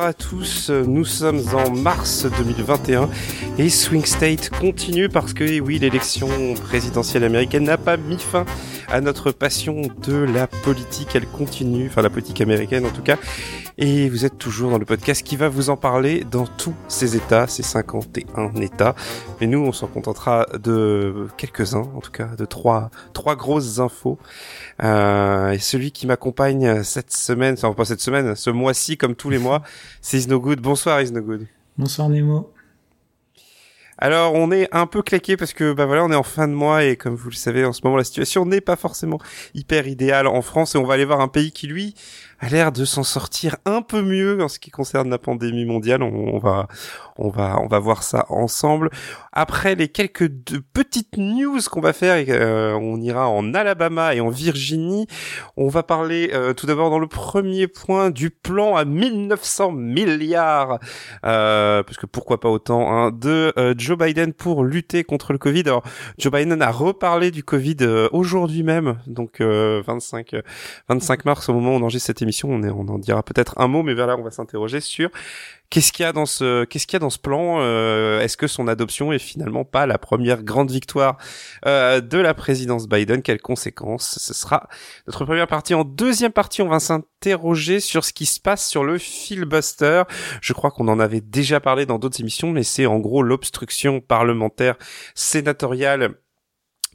Bonsoir à tous, nous sommes en mars 2021 et Swing State continue parce que oui, l'élection présidentielle américaine n'a pas mis fin à notre passion de la politique, elle continue, enfin la politique américaine en tout cas, et vous êtes toujours dans le podcast qui va vous en parler dans tous ces états, ces 51 états, mais nous on s'en contentera de quelques-uns, en tout cas de trois, trois grosses infos. Euh, et celui qui m'accompagne cette semaine, enfin pas cette semaine, ce mois-ci comme tous les mois, c'est Isnogood. Bonsoir Isnogood. Bonsoir Nemo. Alors on est un peu claqué parce que bah voilà on est en fin de mois et comme vous le savez en ce moment la situation n'est pas forcément hyper idéale en France et on va aller voir un pays qui lui a l'air de s'en sortir un peu mieux en ce qui concerne la pandémie mondiale. On, va, on va, on va voir ça ensemble. Après les quelques petites news qu'on va faire, euh, on ira en Alabama et en Virginie. On va parler euh, tout d'abord dans le premier point du plan à 1900 milliards, euh, parce que pourquoi pas autant, hein, de euh, Joe Biden pour lutter contre le Covid. Alors Joe Biden a reparlé du Covid aujourd'hui même, donc 25, 25 mars au moment où on enregistre cette émission on, en dira peut-être un mot, mais vers là, on va s'interroger sur qu'est-ce qu'il y a dans ce, qu'est-ce qu'il y a dans ce plan. Euh, est-ce que son adoption est finalement pas la première grande victoire euh, de la présidence Biden? Quelles conséquences Ce sera notre première partie? En deuxième partie, on va s'interroger sur ce qui se passe sur le filibuster. Je crois qu'on en avait déjà parlé dans d'autres émissions, mais c'est en gros l'obstruction parlementaire sénatoriale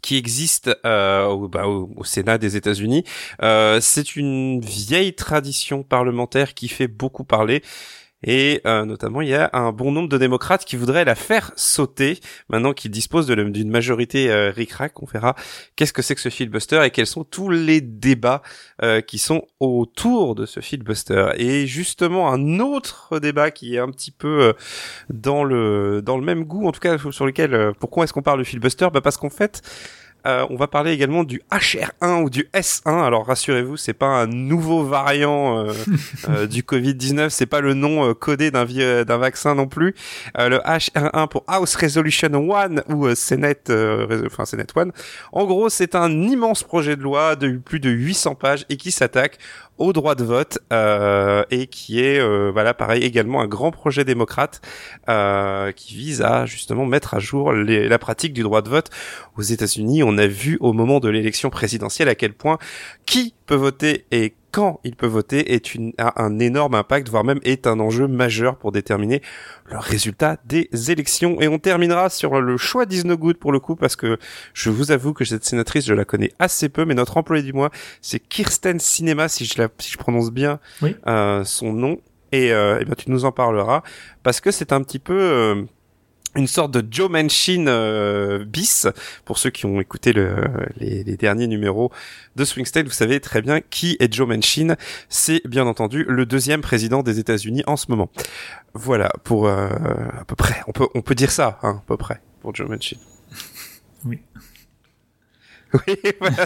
qui existe euh, bah, au, Sénat des États-Unis. Euh, c'est une vieille tradition parlementaire qui fait beaucoup parler. Et euh, notamment, il y a un bon nombre de démocrates qui voudraient la faire sauter. Maintenant qu'ils disposent d'une majorité euh, ric-rac, on verra qu'est-ce que c'est que ce filibuster et quels sont tous les débats euh, qui sont autour de ce filibuster. Et justement, un autre débat qui est un petit peu euh, dans le dans le même goût, en tout cas sur lequel, euh, pourquoi est-ce qu'on parle de filibuster? Bah Parce qu'en fait, euh, on va parler également du HR1 ou du S1. Alors rassurez-vous, c'est pas un nouveau variant euh, euh, du Covid-19, c'est pas le nom codé d'un d'un vaccin non plus. le HR1 pour House Resolution 1 ou Senate enfin Senate 1. En gros, c'est un immense projet de loi de plus de 800 pages et qui s'attaque au droit de vote euh, et qui est euh, voilà pareil également un grand projet démocrate euh, qui vise à justement mettre à jour les, la pratique du droit de vote aux États-Unis. On a vu au moment de l'élection présidentielle à quel point qui peut voter et quand il peut voter est une, a un énorme impact, voire même est un enjeu majeur pour déterminer le résultat des élections. Et on terminera sur le choix d'Isnogood pour le coup, parce que je vous avoue que cette sénatrice, je la connais assez peu, mais notre employé du mois, c'est Kirsten Cinema, si je, la, si je prononce bien euh, son nom. Et, euh, et ben, tu nous en parleras, parce que c'est un petit peu... Euh, une sorte de Joe Manchin euh, bis. Pour ceux qui ont écouté le, les, les, derniers numéros de Swing State, vous savez très bien qui est Joe Manchin. C'est bien entendu le deuxième président des États-Unis en ce moment. Voilà pour euh, à peu près. On peut on peut dire ça, hein, à peu près pour Joe Manchin. Oui. Oui, voilà.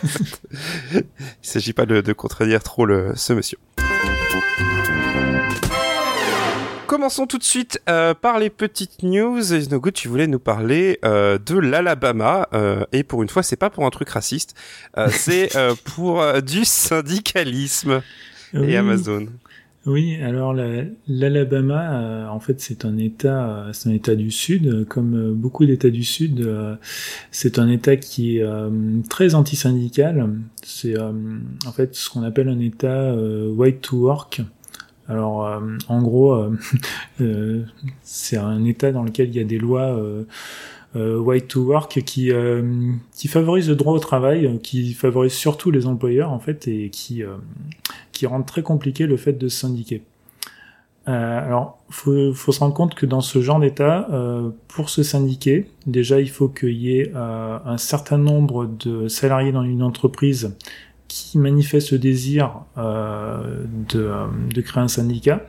Il s'agit pas de, de contredire trop le, ce monsieur. Commençons tout de suite euh, par les petites news. Good, tu voulais nous parler euh, de l'Alabama euh, et pour une fois, c'est pas pour un truc raciste, c'est pour du syndicalisme oui. et Amazon. Oui, alors l'Alabama, en fait, c'est un État, c'est un État du Sud, comme beaucoup d'États du Sud. c'est un État qui est très anti-syndical. C'est en fait ce qu'on appelle un État white to work. Alors, euh, en gros, euh, euh, c'est un État dans lequel il y a des lois white to work qui qui favorisent le droit au travail, qui favorisent surtout les employeurs en fait et qui qui rendent très compliqué le fait de se syndiquer. Euh, alors, faut, faut se rendre compte que dans ce genre d'état, euh, pour se syndiquer, déjà il faut qu'il y ait euh, un certain nombre de salariés dans une entreprise qui manifeste le désir euh, de, de, créer un syndicat.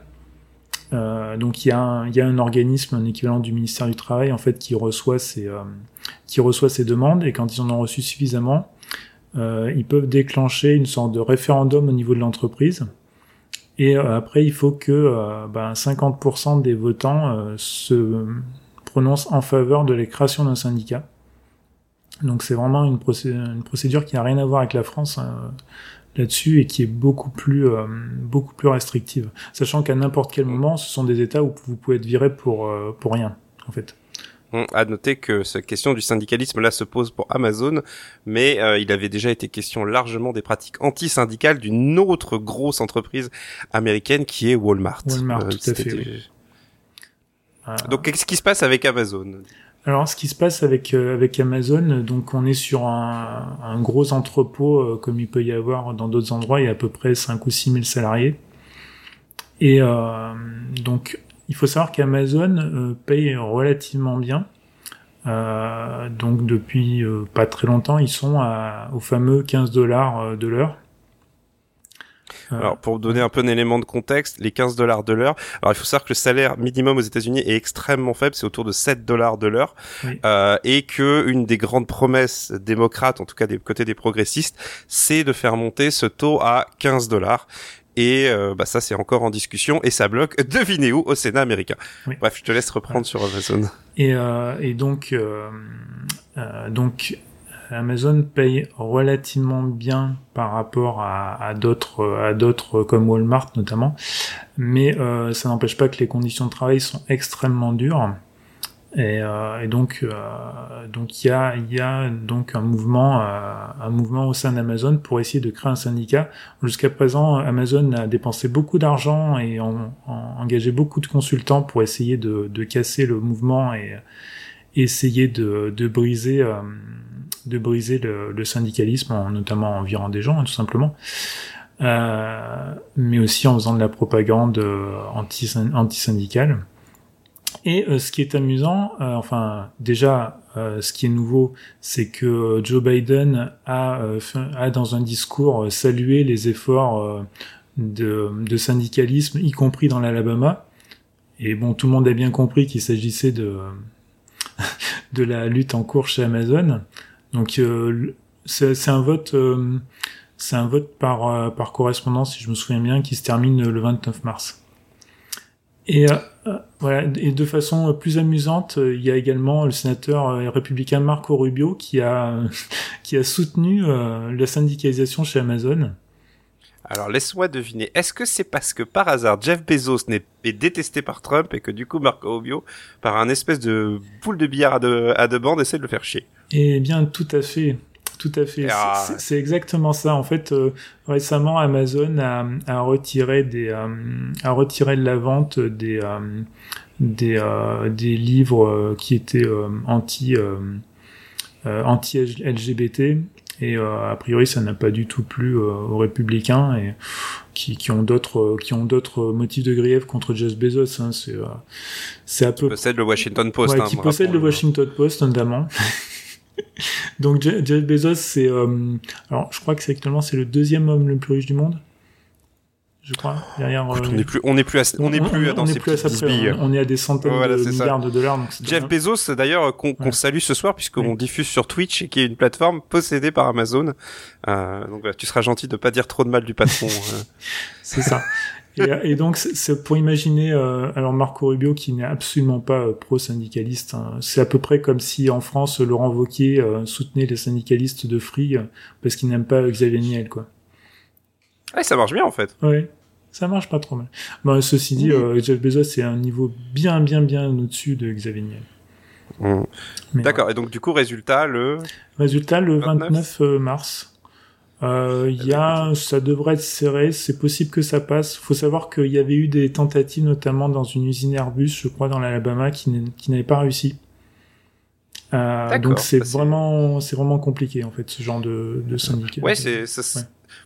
Euh, donc il y, a un, organisme, un équivalent du ministère du Travail, en fait, qui reçoit ces, euh, qui reçoit ces demandes, et quand ils en ont reçu suffisamment, euh, ils peuvent déclencher une sorte de référendum au niveau de l'entreprise. Et euh, après, il faut que euh, ben, 50% des votants se prononcent en faveur de la création d'un syndicat. Donc c'est vraiment une, procédure, une procédure qui n'a rien à voir avec la France. Hein. là-dessus et qui est beaucoup plus beaucoup plus restrictive, sachant qu'à n'importe quel moment, ce sont des États où vous pouvez être viré pour pour rien en fait. On a noté que cette question du syndicalisme là se pose pour Amazon, mais il avait déjà été question largement des pratiques anti-syndicales d'une autre grosse entreprise américaine qui est Walmart. Walmart, tout à fait. Donc qu'est-ce qui se passe avec Amazon? Alors, ce qui se passe avec euh, avec Amazon, donc on est sur un, un gros entrepôt euh, comme il peut y avoir dans d'autres endroits. Il y a à peu près 5 ou 6 000 salariés. Et euh, donc, il faut savoir qu'Amazon euh, paye relativement bien. donc depuis pas très longtemps, ils sont à, au fameux 15 dollars de l'heure. Alors pour donner un peu d'élément de contexte, les 15 dollars de l'heure. Alors il faut savoir que le salaire minimum aux États-Unis est extrêmement faible, c'est autour de 7 dollars de l'heure, euh, et que une des grandes promesses démocrates, en tout cas des côtés des progressistes, c'est de faire monter ce taux à 15 dollars. Et euh, bah ça c'est encore en discussion et ça bloque. Devinez où au Sénat américain. Bref, je te laisse reprendre sur Amazon. Et, euh, et donc euh, euh donc Amazon paye relativement bien par rapport à, d'autres, à d'autres comme Walmart notamment, mais euh, ça n'empêche pas que les conditions de travail sont extrêmement dures. Et, euh, donc, euh, donc il y a, y a donc un mouvement, un mouvement au sein d'Amazon pour essayer de créer un syndicat. Jusqu'à présent, Amazon a dépensé beaucoup d'argent et ont engagé beaucoup de consultants pour essayer de, de casser le mouvement et essayer de, de briser de briser le, syndicalisme, notamment en virant des gens, hein, tout simplement. Euh, mais aussi en faisant de la propagande euh, anti-syndicale. Et euh, ce qui est amusant, enfin déjà, ce qui est nouveau, c'est que Joe Biden a, a dans un discours salué les efforts de, de, syndicalisme, y compris dans l'Alabama. Et bon, tout le monde a bien compris qu'il s'agissait de de la lutte en cours chez Amazon. Donc euh, c'est un vote, euh, c'est un vote par euh, par correspondance, si je me souviens bien, qui se termine le 29 mars. Et voilà, et de façon plus amusante, il y a également le sénateur républicain Marco Rubio qui a qui a soutenu la syndicalisation chez Amazon. Alors laisse-moi deviner, est-ce que c'est parce que par hasard Jeff Bezos est, détesté par Trump et que du coup Marco Rubio, par un espèce de boule de billard à deux, à deux bandes, essaie de le faire chier? Eh bien, tout à fait. Tout à fait. Ah. C'est exactement ça. En fait, euh, récemment, Amazon a, a retiré des, euh, a retiré de la vente des, euh, des, des livres qui étaient anti, anti LGBT. Et a priori, ça n'a pas du tout plu aux républicains et qui, qui ont d'autres, qui ont d'autres motifs de grief contre Jeff Bezos. Hein. C'est, c'est peu. Qui possède le Washington Post. Ouais, hein, qui possède le Washington Post notamment. Donc Jeff Bezos, c'est euh, alors je crois que c'est actuellement c'est le deuxième homme le plus riche du monde. Je crois. Derrière, on est plus, on est plus, à, on, est plus dans ces on, on, est à des centaines de milliards de dollars. Donc Jeff Bezos, d'ailleurs, qu'on salue ce soir puisqu'on diffuse sur Twitch et qui est une plateforme possédée par Amazon. Euh, donc tu seras gentil de pas dire trop de mal du patron. Euh. c'est ça. Et, donc, c'est pour imaginer, euh, alors Marco Rubio qui n'est absolument pas euh, pro-syndicaliste, hein, c'est à peu près comme si en France Laurent Wauquiez euh, soutenait les syndicalistes de Free parce qu'il n'aime pas Xavier Niel, quoi. Ouais, ça marche bien en fait. Oui, ça marche pas trop mal. Bon, ceci dit, Jeff Bezos c'est un niveau bien, bien, bien au-dessus de Xavier Niel. Mmh. D'accord. Et donc du coup, résultat le. Résultat le 29 mars. Euh, il y a, ça devrait être serré, c'est possible que ça passe. Faut savoir qu'il y avait eu des tentatives, notamment dans une usine Airbus, je crois, dans l'Alabama, qui n'avaient pas réussi. Euh, donc c'est vraiment, c'est vraiment compliqué en fait, ce genre de, de syndicat. Ouais, c'est,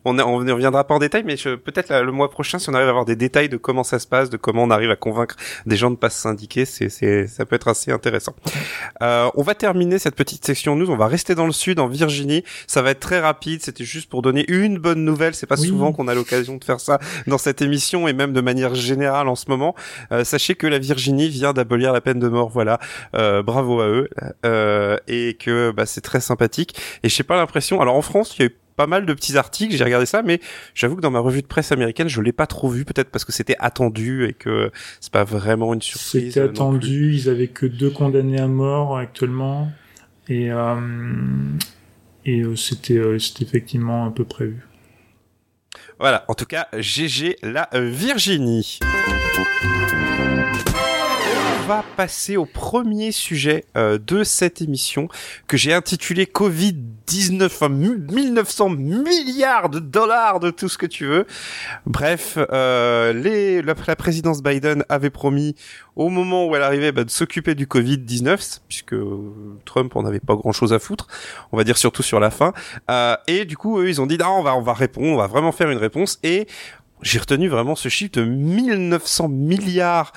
on, on ne reviendra pas en détail, mais peut-être le mois prochain, si on arrive à avoir des détails de comment ça se passe, de comment on arrive à convaincre des gens de pas se syndiquer, c'est, c'est, ça peut être assez intéressant. Euh, on va terminer cette petite section news. On va rester dans le sud, en Virginie. Ça va être très rapide. C'était juste pour donner une bonne nouvelle. C'est pas souvent qu'on a l'occasion de faire ça dans cette émission et même de manière générale en ce moment. Euh, sachez que la Virginie vient d'abolir la peine de mort. Voilà, euh, bravo à eux euh, et que bah, c'est très sympathique. Et j'ai pas l'impression. Alors en France, il y a eu pas mal de petits articles, j'ai regardé ça, mais j'avoue que dans ma revue de presse américaine, je l'ai pas trop vu, peut-être parce que c'était attendu et que c'est pas vraiment une surprise. C'était attendu, ils avaient que deux condamnés à mort actuellement, et euh, et euh, c'était euh, effectivement un peu prévu. Voilà, en tout cas, GG la Virginie va passer au premier sujet euh, de cette émission que j'ai intitulé Covid-19, 1900 milliards de dollars de tout ce que tu veux. Bref, euh, les, la, présidence Biden avait promis au moment où elle arrivait bah, de s'occuper du Covid-19, puisque Trump en avait pas grand-chose à foutre, on va dire surtout sur la fin. Euh, et du coup, eux, ils ont dit, non, on va, on va répondre, on va vraiment faire une réponse. Et j'ai retenu vraiment ce chiffre de 1900 milliards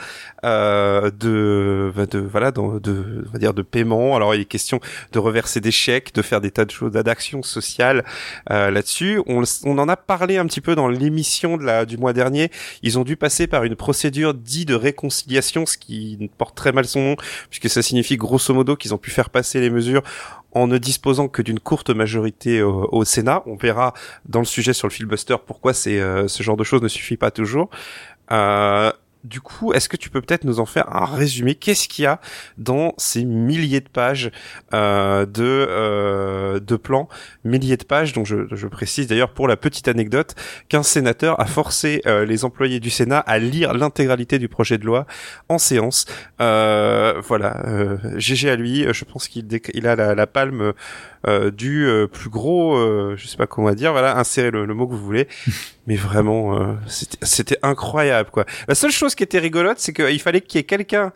euh, de, bah, de voilà de, de on va dire de paiement. Alors il est question de reverser des chèques, de faire des tas de choses, d'actions sociales euh, là-dessus. On, on en a parlé un petit peu dans l'émission de la du mois dernier. Ils ont dû passer par une procédure dite de réconciliation, ce qui porte très mal son nom puisque ça signifie grosso modo qu'ils ont pu faire passer les mesures en ne disposant que d'une courte majorité au, Sénat. On verra dans le sujet sur le filibuster pourquoi c'est euh, ce genre de choses ne suffit pas toujours. Euh, du coup, est-ce que tu peux peut-être nous en faire un résumé? Qu'est-ce qu'il y a dans ces milliers de pages euh, de euh, de plans, milliers de pages dont je, je précise d'ailleurs pour la petite anecdote qu'un sénateur a forcé euh, les employés du Sénat à lire l'intégralité du projet de loi en séance. Euh, voilà, GG à lui. Je pense qu'il il a la, la palme euh, du euh, plus gros, euh, je sais pas comment dire, voilà, insérez le, mot que vous voulez, mais vraiment, c'était incroyable quoi. La seule chose qui était rigolote, c'est qu'il fallait qu'il y ait quelqu'un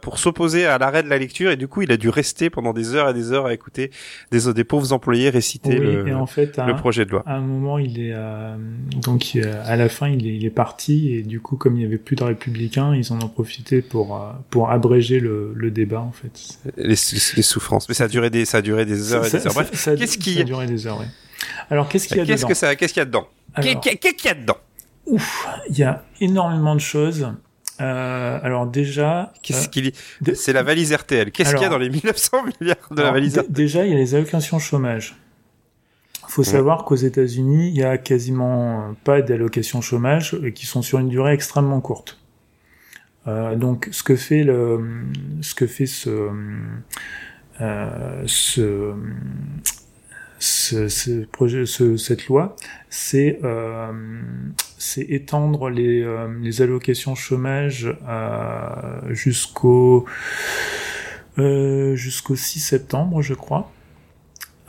pour s'opposer à l'arrêt de la lecture, et du coup, il a dû rester pendant des heures et des heures à écouter des, des pauvres employés réciter le, en fait, le projet de loi. À un moment, il est donc à la fin, il est, il est, parti, et du coup, comme il n'y avait plus de républicains, ils en ont profité pour pour abréger le, le débat en fait. Les, les, souffrances, mais ça a duré des ça a duré des qu'est-ce qui a duré des heures, Alors, qu'est-ce qu'il y a Qu'est-ce que ça, qu'est-ce qu'il y a dedans? Qu'est-ce qu'il y a dedans? Ouf, il y a énormément de choses. Euh, alors déjà, qu'est-ce euh, qu'il C'est la valise RTL. Qu'est-ce qu'il y a dans les 1900 milliards de la valise RTL Déjà, il y a les allocations chômage. Il faut savoir qu'aux États-Unis, il y a quasiment pas d'allocations chômage qui sont sur une durée extrêmement courte. Euh, donc, ce que fait le, ce que fait ce euh, ce, ce, projet, ce, cette loi, c'est euh, étendre les, euh, les allocations chômage jusqu'au jusqu'au 6 septembre, je crois.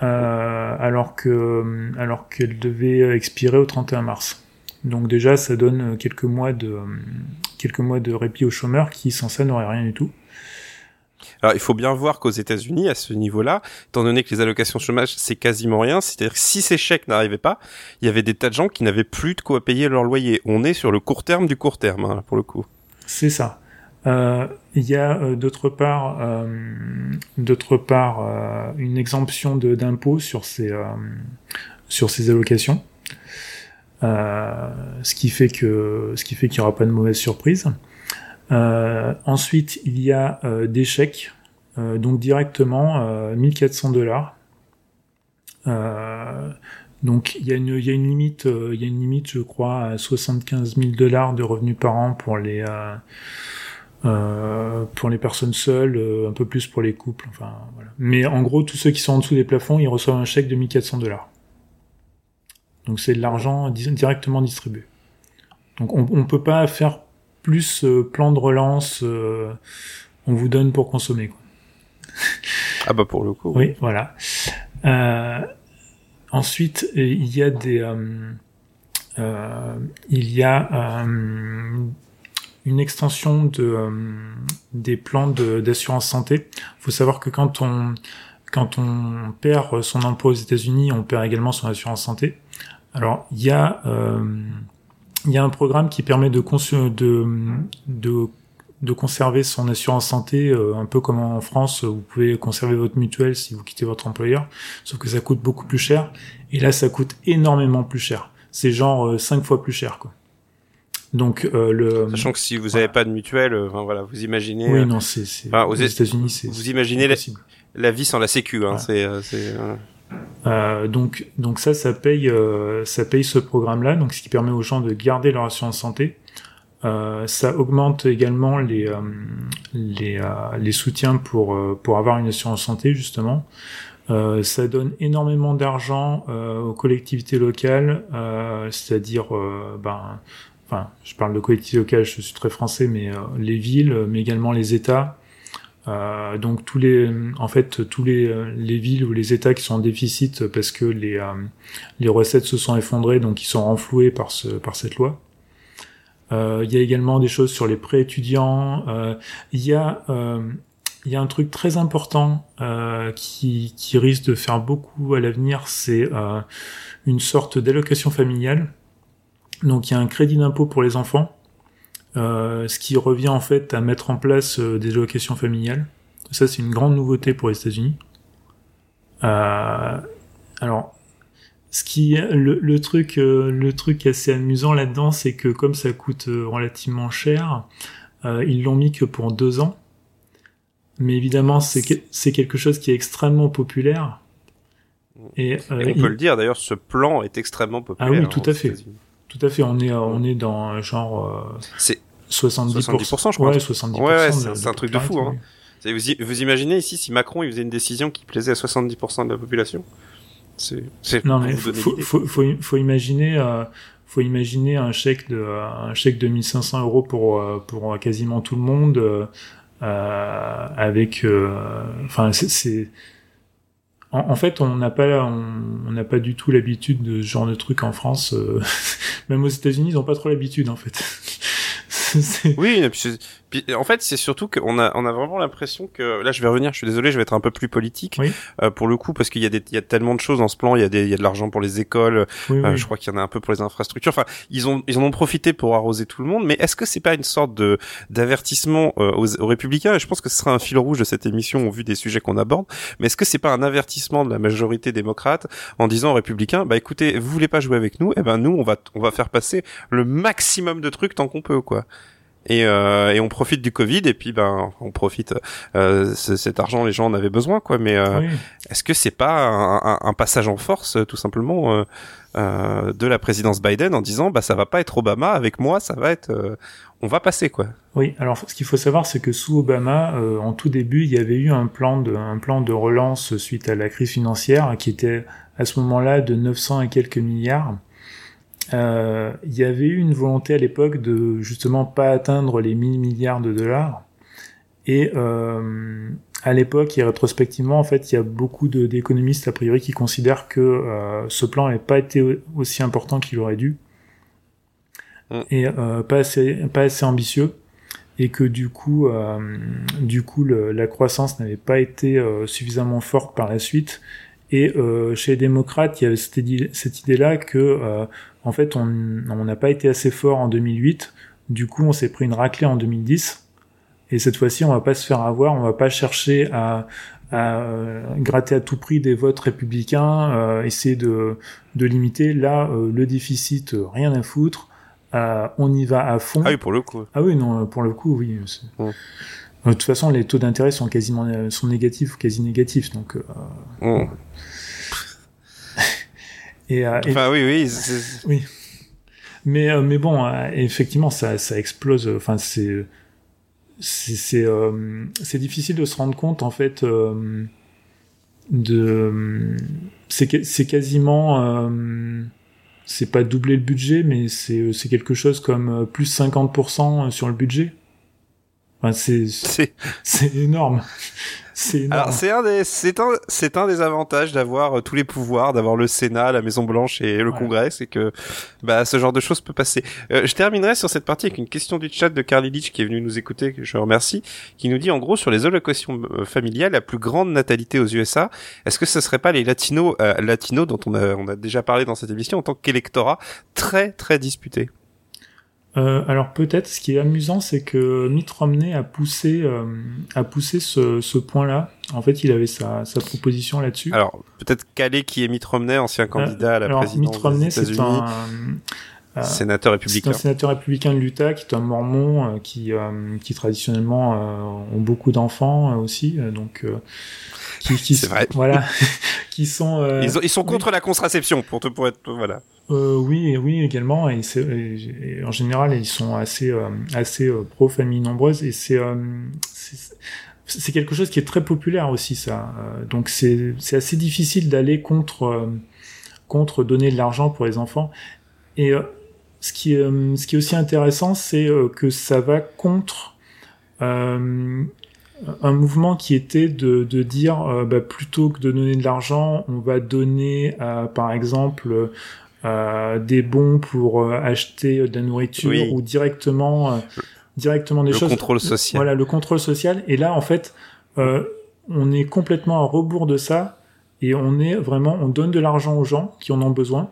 Euh, alors que alors qu'elle devait expirer au 31 mars. Donc déjà, ça donne quelques mois de quelques mois de répit aux chômeurs qui sans ça n'auraient rien du tout. Alors, il faut bien voir qu'aux États-Unis, à ce niveau-là, étant donné que les allocations chômage, c'est quasiment rien, c'est-à-dire que si ces chèques n'arrivaient pas, il y avait des tas de gens qui n'avaient plus de quoi payer leur loyer. On est sur le court terme du court terme, hein, pour le coup. C'est ça. Euh, il y a euh, d'autre part, euh, une exemption d'impôt sur ces sur ces allocations, ce qui fait ce qui fait qu'il n'y aura pas de mauvaise surprise. Euh, ensuite, il y a euh, des chèques, euh, donc directement 1400 dollars. donc il y, a une, y a une limite, il y a une limite, je crois, à 75 000 dollars de revenus par an pour les pour les personnes seules, un peu plus pour les couples. Enfin, voilà. Mais en gros, tous ceux qui sont en dessous des plafonds, ils reçoivent un chèque de 1400 dollars. Donc c'est de l'argent directement distribué. Donc on, on peut pas faire plus euh, plan de relance euh, on vous donne pour consommer. Quoi. ah bah pour le coup. Oui, voilà. Euh, ensuite, il y a des, il y a une extension de des plans d'assurance santé. Il faut savoir que quand on quand on perd son emploi aux États-Unis, on perd également son assurance santé. Alors il y a il y a un programme qui permet de, de, de, de conserver son assurance santé, euh, un peu comme en France, vous pouvez conserver votre mutuelle si vous quittez votre employeur, sauf que ça coûte beaucoup plus cher. Et là, ça coûte énormément plus cher. C'est genre euh, cinq fois plus cher, quoi. Donc euh, le sachant que si vous n'avez pas de mutuelle, enfin, voilà, vous imaginez. Oui, non, c'est aux États-Unis, c'est vous imaginez la, la, vie sans la sécu, hein, c'est c'est. Euh, donc, donc ça, ça paye, euh, ça paye ce programme-là, donc ce qui permet aux gens de garder leur assurance santé. Euh, ça augmente également les les, les soutiens pour pour avoir une assurance santé justement. Euh, ça donne énormément d'argent euh, aux collectivités locales, euh, c'est-à-dire, ben, enfin, je parle de collectivités locales, je suis très français, mais les villes, mais également les États. Donc tous les, en fait, tous les, les villes ou les États qui sont en déficit parce que les, les recettes se sont effondrées, donc ils sont renfloués par ce, par cette loi. Il y a également des choses sur les prêts étudiants. Il y a il y a un truc très important euh, qui, qui, risque de faire beaucoup à l'avenir, c'est euh, une sorte d'allocation familiale. Donc il y a un crédit d'impôt pour les enfants, euh, ce qui revient en fait à mettre en place euh, des allocations familiales. Ça c'est une grande nouveauté pour les États-Unis. Euh, alors, ce qui le, le truc le truc assez amusant là-dedans, c'est que comme ça coûte relativement cher, ils l'ont mis que pour deux ans. Mais évidemment, c'est quelque chose qui est extrêmement populaire. Et, euh, on peut le dire, d'ailleurs, ce plan est extrêmement populaire. Ah oui, tout à fait. Tout à fait. On est, on est dans genre. Euh, c'est 70%, 70%, je crois. Ouais, 70%. Ouais, c'est un truc de fou. Hein. Vous, vous, imaginez ici si Macron il faisait une décision qui plaisait à 70% de la population? C'est. Non mais faut, faut, faut, faut, imaginer. Euh, faut imaginer un chèque de un chèque de 1500 euros pour euh, pour quasiment tout le monde euh, avec, euh, enfin, c'est en, fait, on n'a pas, on n'a pas du tout l'habitude de ce genre de truc en France. Euh, même aux États-Unis, ils n'ont pas trop l'habitude, en fait. oui, en fait, c'est surtout qu'on a, on a vraiment l'impression que là, je vais revenir. Je suis désolé, je vais être un peu plus politique euh, pour le coup parce qu'il y a des, il y a tellement de choses dans ce plan. Il y a des, il y a de l'argent pour les écoles. Euh, je crois qu'il y en a un peu pour les infrastructures. Enfin, ils ont, ils en ont profité pour arroser tout le monde. Mais est-ce que c'est pas une sorte de d'avertissement euh, aux, aux, républicains? Et je pense que ce sera un fil rouge de cette émission au vu des sujets qu'on aborde. Mais est-ce que c'est pas un avertissement de la majorité démocrate en disant aux républicains, bah écoutez, vous voulez pas jouer avec nous Eh ben nous, on va, on va faire passer le maximum de trucs tant qu'on peut, quoi et, euh, et on profite du Covid et puis ben on profite euh, cet argent les gens en avaient besoin quoi. Mais euh, est-ce que c'est pas un, un, passage en force tout simplement euh, euh, de la présidence Biden en disant bah ça va pas être Obama avec moi ça va être euh, on va passer quoi. Oui. Alors ce qu'il faut savoir c'est que sous Obama en tout début il y avait eu un plan de un plan de relance suite à la crise financière qui était à ce moment-là de 900 et quelques milliards euh, il y avait eu une volonté à l'époque de justement pas atteindre les 1000 milliards de dollars. Et euh, à l'époque et rétrospectivement, en fait, il y a beaucoup d'économistes a priori qui considèrent que euh, ce plan n'avait pas été aussi important qu'il aurait dû mm. et euh, pas assez pas assez ambitieux et que du coup, euh, du coup, le, la croissance n'avait pas été euh, suffisamment forte par la suite. Et chez les démocrates, il y avait cette, idée, cette idée-là que en fait, on n'a pas été assez fort en 2008. Du coup, on s'est pris une raclée en 2010. Et cette fois-ci, on va pas se faire avoir. On va pas chercher à, euh, gratter à tout prix des votes républicains, euh, essayer de, limiter. Là, euh, le déficit, rien à foutre. on y va à fond. Ah oui, pour le coup. Ah oui, non, pour le coup, oui. De toute façon, les taux d'intérêt sont quasiment sont négatifs ou quasi négatifs, donc. Et, euh, enfin, oui, oui. Oui. Mais, euh, mais bon, euh, effectivement, ça, ça explose. Enfin, c'est c'est c'est difficile de se rendre compte en fait de c'est quasiment c'est pas doubler le budget mais c'est c'est quelque chose comme plus 50% sur le budget enfin, c'est énorme. Alors c'est un des c'est un c'est un des avantages d'avoir euh, tous les pouvoirs, d'avoir le Sénat, la Maison Blanche et le Congrès, c'est que bah ce genre de choses peut passer. Euh, je terminerai sur cette partie avec une question du chat de Carly Leach qui est venu nous écouter, que je remercie, qui nous dit en gros sur les allocations euh, familiales, la plus grande natalité aux USA, est-ce que ce serait pas les latinos latinos dont on a on a déjà parlé dans cette émission en tant qu'électorat très très disputé euh, alors peut-être, ce qui est amusant, c'est que Mitt Romney a poussé, euh, a poussé ce, ce point-là. En fait, il avait sa, sa proposition là-dessus. Alors peut-être Calais qui est Mitt Romney, ancien euh, candidat à la alors, présidence Mitt Romney, c'est un euh, sénateur républicain. C'est un sénateur républicain de l'Utah qui est un mormon qui, qui traditionnellement ont beaucoup d'enfants aussi, donc qui, qui c'est vrai. voilà, qui sont. Euh, ils, ils, sont contre la contraception pour te pour être voilà. Euh, oui, oui également et, et, en général ils sont assez euh, assez euh, pro famille nombreuse et c'est c'est quelque chose qui est très populaire aussi ça. donc c'est assez difficile d'aller contre contre donner de l'argent pour les enfants. Et ce qui est ce qui est aussi intéressant, c'est que ça va contre un mouvement qui était de, de dire euh, bah, plutôt que de donner de l'argent, on va donner euh, par exemple euh, des bons pour acheter de la nourriture ou directement directement des choses. Le contrôle social. Voilà le contrôle social. Et là en fait, on est complètement à rebours de ça et on est vraiment on donne de l'argent aux gens qui en ont besoin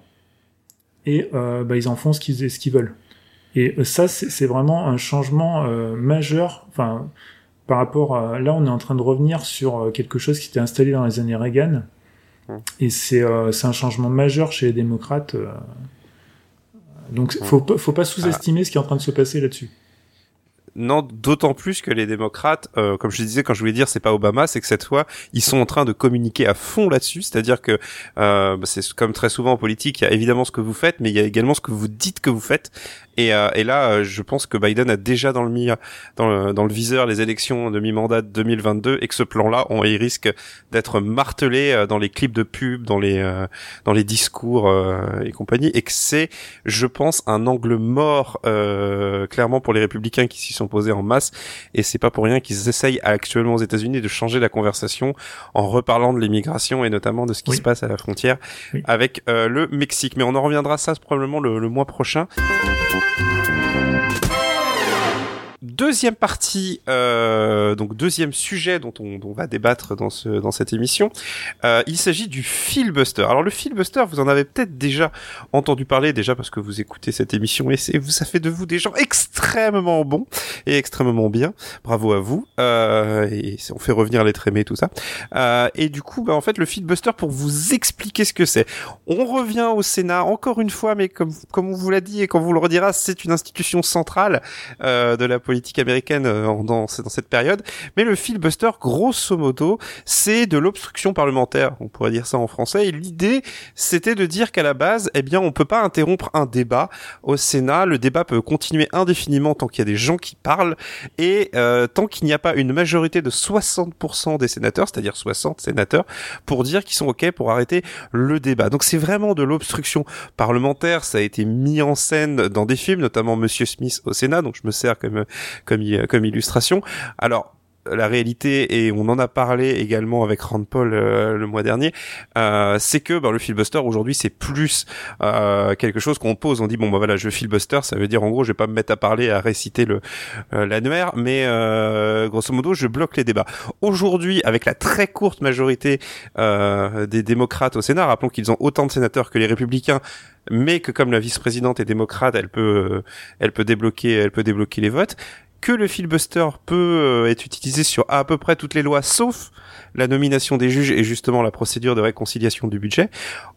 et bah, ils en font ce qu'ils ce qu'ils veulent. Et ça c'est vraiment un changement majeur. Enfin par rapport à, là on est en train de revenir sur euh, quelque chose qui était installé dans les années Reagan. Et c'est euh, c'est un changement majeur chez les démocrates euh. donc hum. faut faut pas sous-estimer ce qui est en train de se passer là-dessus non, d'autant plus que les démocrates, euh, comme je disais quand je voulais dire c'est pas Obama, c'est que cette fois ils sont en train de communiquer à fond là-dessus, c'est-à-dire que euh, bah, c'est comme très souvent en politique, il y a évidemment ce que vous faites, mais il y a également ce que vous dites que vous faites. Et, euh, et là, euh, je pense que Biden a déjà dans le dans le, dans le viseur les élections de mi-mandat 2022 et que ce plan-là, on il risque d'être martelé euh, dans les clips de pub, dans les dans les discours et compagnie, et que c'est, je pense, un angle mort clairement pour les républicains qui s'y sont posés en masse. Et c'est pas pour rien qu'ils essayent actuellement aux États-Unis de changer la conversation en reparlant de l'immigration et notamment de ce qui se passe à la frontière avec le Mexique. Mais on en reviendra à ça probablement le, le mois prochain. Música Deuxième partie, euh, donc deuxième sujet dont on, va débattre dans ce dans cette émission, euh, il s'agit du filibuster. Alors le filibuster, vous en avez peut-être déjà entendu parler déjà parce que vous écoutez cette émission et c'est ça fait de vous des gens extrêmement bons et extrêmement bien. Bravo à vous. Euh, et on fait revenir les aimés tout ça. Euh, et du coup, bah, en fait, le filibuster pour vous expliquer ce que c'est. On revient au Sénat encore une fois, mais comme comme on vous l'a dit et quand vous le redira, c'est une institution centrale euh, de la politique américaine euh, dans, dans cette période. Mais le filibuster, grosso modo, c'est de l'obstruction parlementaire. On pourrait dire ça en français. Et l'idée, c'était de dire qu'à la base, eh bien, on peut pas interrompre un débat au Sénat. Le débat peut continuer indéfiniment tant qu'il y a des gens qui parlent et euh, tant qu'il n'y a pas une majorité de 60% des sénateurs, c'est-à-dire 60 sénateurs, pour dire qu'ils sont ok pour arrêter le débat. Donc c'est vraiment de l'obstruction parlementaire. Ça a été mis en scène dans des films, notamment Monsieur Smith au Sénat. Donc je me sers comme comme, comme illustration. Alors, la réalité et on en a parlé également avec Rand Paul euh, le mois dernier, euh, c'est que bah, le filibuster aujourd'hui c'est plus euh, quelque chose qu'on pose. On dit bon bah voilà je filibuster, ça veut dire en gros je vais pas me mettre à parler à réciter le l'annuaire, mais grosso modo je bloque les débats. Aujourd'hui avec la très courte majorité des démocrates au Sénat, rappelons qu'ils ont autant de sénateurs que les républicains mais que comme la vice-présidente est démocrate, elle peut, elle peut débloquer, elle peut débloquer les votes que le filibuster peut euh, être utilisé sur à peu près toutes les lois, sauf la nomination des juges et justement la procédure de réconciliation du budget.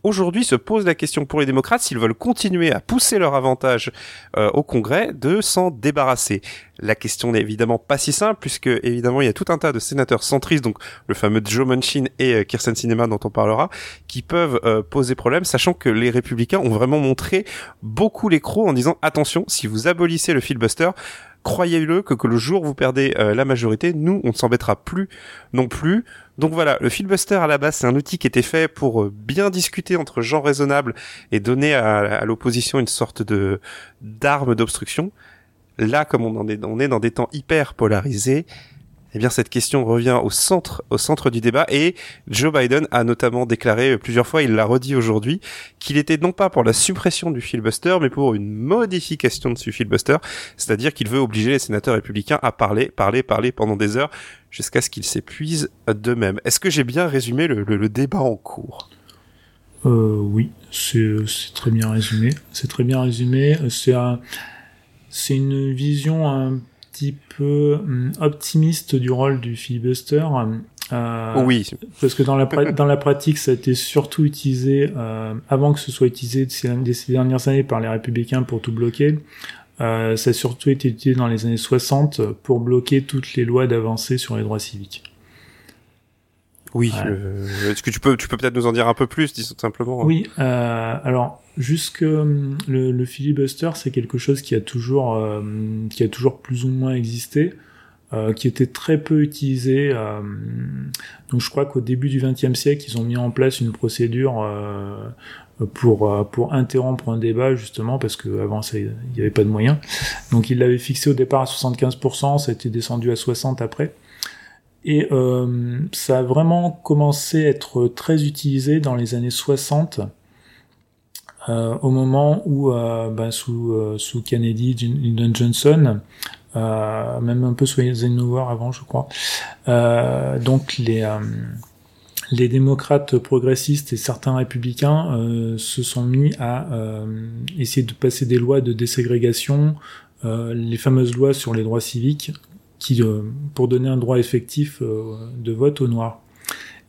Aujourd'hui se pose la question pour les démocrates s'ils veulent continuer à pousser leur avantage euh, au Congrès de s'en débarrasser. La question n'est évidemment pas si simple puisque évidemment il y a tout un tas de sénateurs centristes, donc le fameux Joe Manchin et euh, Kirsten Sinema dont on parlera, qui peuvent poser problème, sachant que les républicains ont vraiment montré beaucoup les crocs en disant attention, si vous abolissez le filibuster, croyez-le que, que le jour vous perdez euh, la majorité, nous, on ne s'embêtera plus non plus. Donc voilà, le filibuster à la base, c'est un outil qui était fait pour euh, bien discuter entre gens raisonnables et donner à, l'opposition une sorte de d'arme d'obstruction. Là, comme on, en est, on est dans des temps hyper polarisés, eh bien cette question revient au centre, au centre du débat et Joe Biden a notamment déclaré plusieurs fois, il l'a redit aujourd'hui, qu'il était non pas pour la suppression du filibuster, mais pour une modification de ce filibuster, c'est-à-dire qu'il veut obliger les sénateurs républicains à parler, parler, parler pendant des heures jusqu'à ce qu'ils s'épuisent d'eux-mêmes. Est-ce que j'ai bien résumé le, débat en cours? Euh, Oui, c'est très bien résumé. C'est très bien résumé. C'est un, une vision un petit peu hum, optimiste du rôle du filibuster. Euh, oui. Parce que dans la, dans la pratique, ça a été surtout utilisé, euh, avant que ce soit utilisé ces, ces dernières années par les républicains pour tout bloquer. Euh, ça a surtout été utilisé dans les années 60 pour bloquer toutes les lois d'avancée sur les droits civiques. Oui. Euh, est-ce que tu peux, tu peux peut-être nous en dire un peu plus, disons simplement. Oui. Euh, alors, jusque hum, le, le filibuster, c'est quelque chose qui a toujours, euh, qui a toujours plus ou moins existé. qui était très peu utilisé. donc je crois qu'au début du XXe siècle, ils ont mis en place une procédure pour pour interrompre un débat justement parce que avant il n'y avait pas de moyens. Donc il l'avait fixé au départ à 75%, ça a été descendu à 60 après. Et euh, ça a vraiment commencé à être très utilisé dans les années 60, euh, au moment où, euh, bah, sous, euh, sous Kennedy, Lyndon Johnson, euh, même un peu sous Eisenhower avant, je crois. donc les les démocrates progressistes et certains républicains se sont mis à essayer de passer des lois de déségrégation, les fameuses lois sur les droits civiques, qui, euh, pour donner un droit effectif euh, de vote aux Noirs.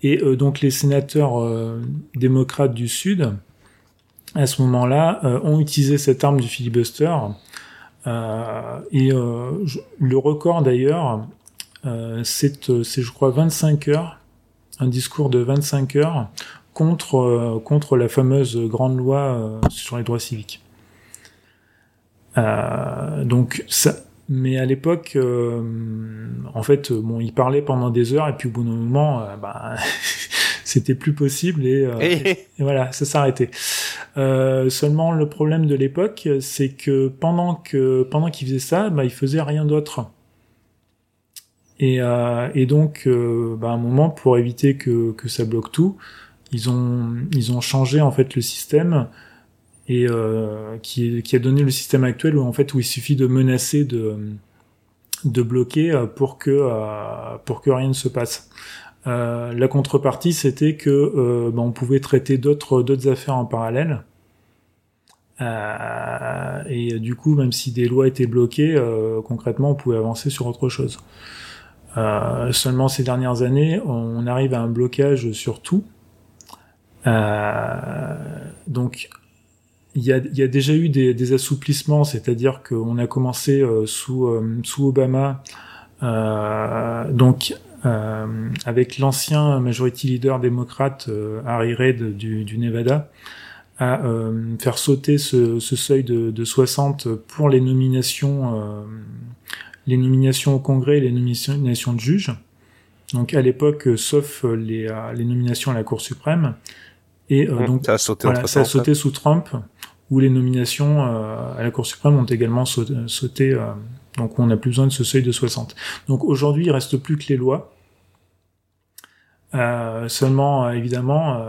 Et euh, donc les sénateurs démocrates du Sud, à ce moment-là, ont utilisé cette arme du filibuster. et le record d'ailleurs, c'est, je crois, 25 heures, un discours de 25 heures contre, contre la fameuse grande loi sur les droits civiques. donc ça, mais à l'époque, euh, en fait, bon, il parlait pendant des heures et puis au bout d'un moment, euh, bah, c'était plus possible et, euh, et, voilà, ça s'arrêtait. seulement, le problème de l'époque, c'est que pendant que pendant qu'il faisait ça, bah, il faisait rien d'autre. Et, et donc, bah, à un moment, pour éviter que, que ça bloque tout, ils ont ils ont changé en fait le système et euh, qui, qui, a donné le système actuel où en fait où il suffit de menacer de de bloquer euh, pour que euh, pour que rien ne se passe. Euh, la contrepartie, c'était que euh, ben, on pouvait traiter d'autres d'autres affaires en parallèle. Euh, et du coup, même si des lois étaient bloquées, concrètement, on pouvait avancer sur autre chose. seulement ces dernières années, on arrive à un blocage sur tout. donc, il y a, y a déjà eu des, des assouplissements, c'est-à-dire qu'on a commencé euh, sous, euh, sous Obama, euh, donc euh, avec l'ancien majority leader démocrate Harry Reid du, du, Nevada, à faire sauter ce, ce seuil de, de, 60 pour les nominations, les nominations au Congrès, les nominations de juges. Donc à l'époque, sauf les, les nominations à la Cour suprême. Et mmh, donc ça a sauté, voilà, ça a sauté sous Trump où les nominations euh, à la Cour suprême ont également sauté, euh, donc on n'a plus besoin de ce seuil de 60. Donc aujourd'hui, il reste plus que les lois. Euh, seulement, évidemment,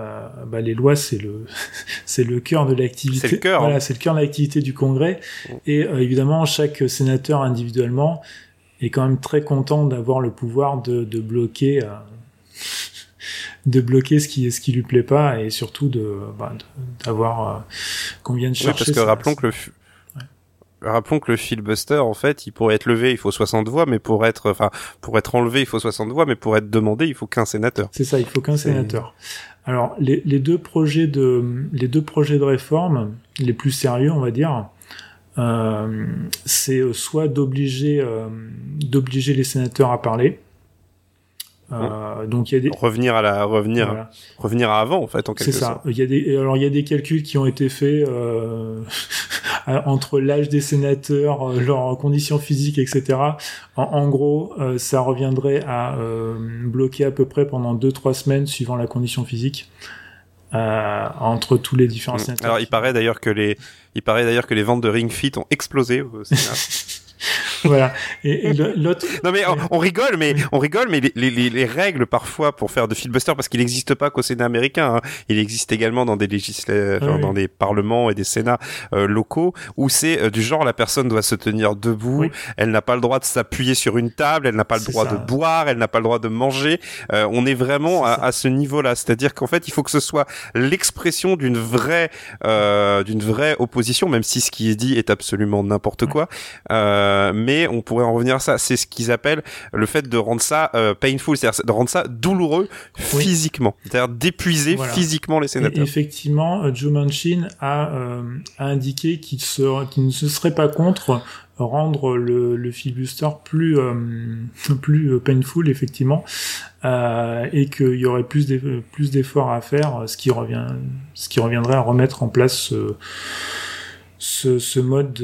bah, les lois c'est le c'est le cœur de l'activité. C'est le cœur. Voilà, c'est le cœur de l'activité du Congrès. Et évidemment, chaque sénateur individuellement est quand même très content d'avoir le pouvoir de, de bloquer de bloquer ce qui ce qui lui plaît pas et surtout de bah, d'avoir euh, qu'on vienne chercher. parce que rappelons que le rappelons que le filibuster en fait, il pourrait être levé, il faut 60 voix, mais pour être enfin pour être enlevé, il faut 60 voix, mais pour être demandé, il faut qu'un sénateur. C'est ça, il faut qu'un sénateur. Alors les, les deux projets de les deux projets de réforme les plus sérieux, on va dire, euh, c'est soit d'obliger euh, d'obliger les sénateurs à parler euh, donc il y a des revenir à la revenir revenir à avant en fait en quelque sorte. C'est ça. Il y a des alors il y a des calculs qui ont été faits euh, entre l'âge des sénateurs, euh, leurs conditions physiques, etc. En, en gros, euh, ça reviendrait à euh, bloquer à peu près pendant deux trois semaines suivant la condition phisique. entre tous les différents mm. sénateurs. Alors il paraît d'ailleurs que les il paraît d'ailleurs que les ventes de Ring Fit ont explosé au Sénat. voilà. Et, l'autre. Non mais on, rigole, mais on rigole, mais les, les, les, règles parfois pour faire de filibuster, parce qu'il n'existe pas qu'au Sénat américain, hein. il existe également dans des législateurs, dans des parlements et des sénats euh, locaux, où c'est euh, du genre la personne doit se tenir debout, elle n'a pas le droit de s'appuyer sur une table, elle n'a pas le droit de boire, elle n'a pas le droit de manger. Euh, on est vraiment à, à, ce niveau-là, c'est-à-dire qu'en fait, il faut que ce soit l'expression d'une vraie, d'une vraie opposition, même si ce qui est dit est absolument n'importe quoi. mais on pourrait en revenir à ça. C'est ce qu'ils appellent le fait de rendre ça euh, painful, c'est-à-dire de rendre ça douloureux physiquement, c'est-à-dire d'épuiser physiquement les sénateurs. effectivement, euh, Joe Manchin a, euh, a indiqué qu'il ne se serait pas contre rendre le, le filibuster plus plus painful effectivement et qu'il y aurait plus plus d'efforts à faire ce qui revient ce qui reviendrait à remettre en place ce, ce, ce mode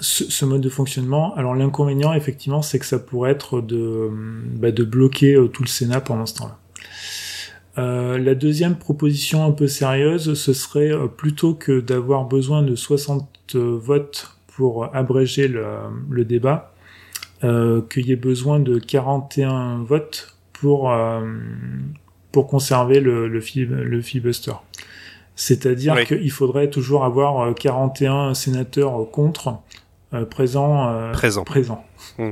ce, mode de fonctionnement. Alors l'inconvénient, effectivement, c'est que ça pourrait être de, bah, de bloquer tout le Sénat pendant ce temps-là. Euh, la deuxième proposition un peu sérieuse, ce serait plutôt que d'avoir besoin de 60 votes pour abréger le, le débat, euh, qu'il y ait besoin de 41 votes pour, euh, pour conserver le, le, le filibuster. C'est-à-dire qu'il faudrait toujours avoir 41 sénateurs contre euh. Euh, présent. présent. Mmh.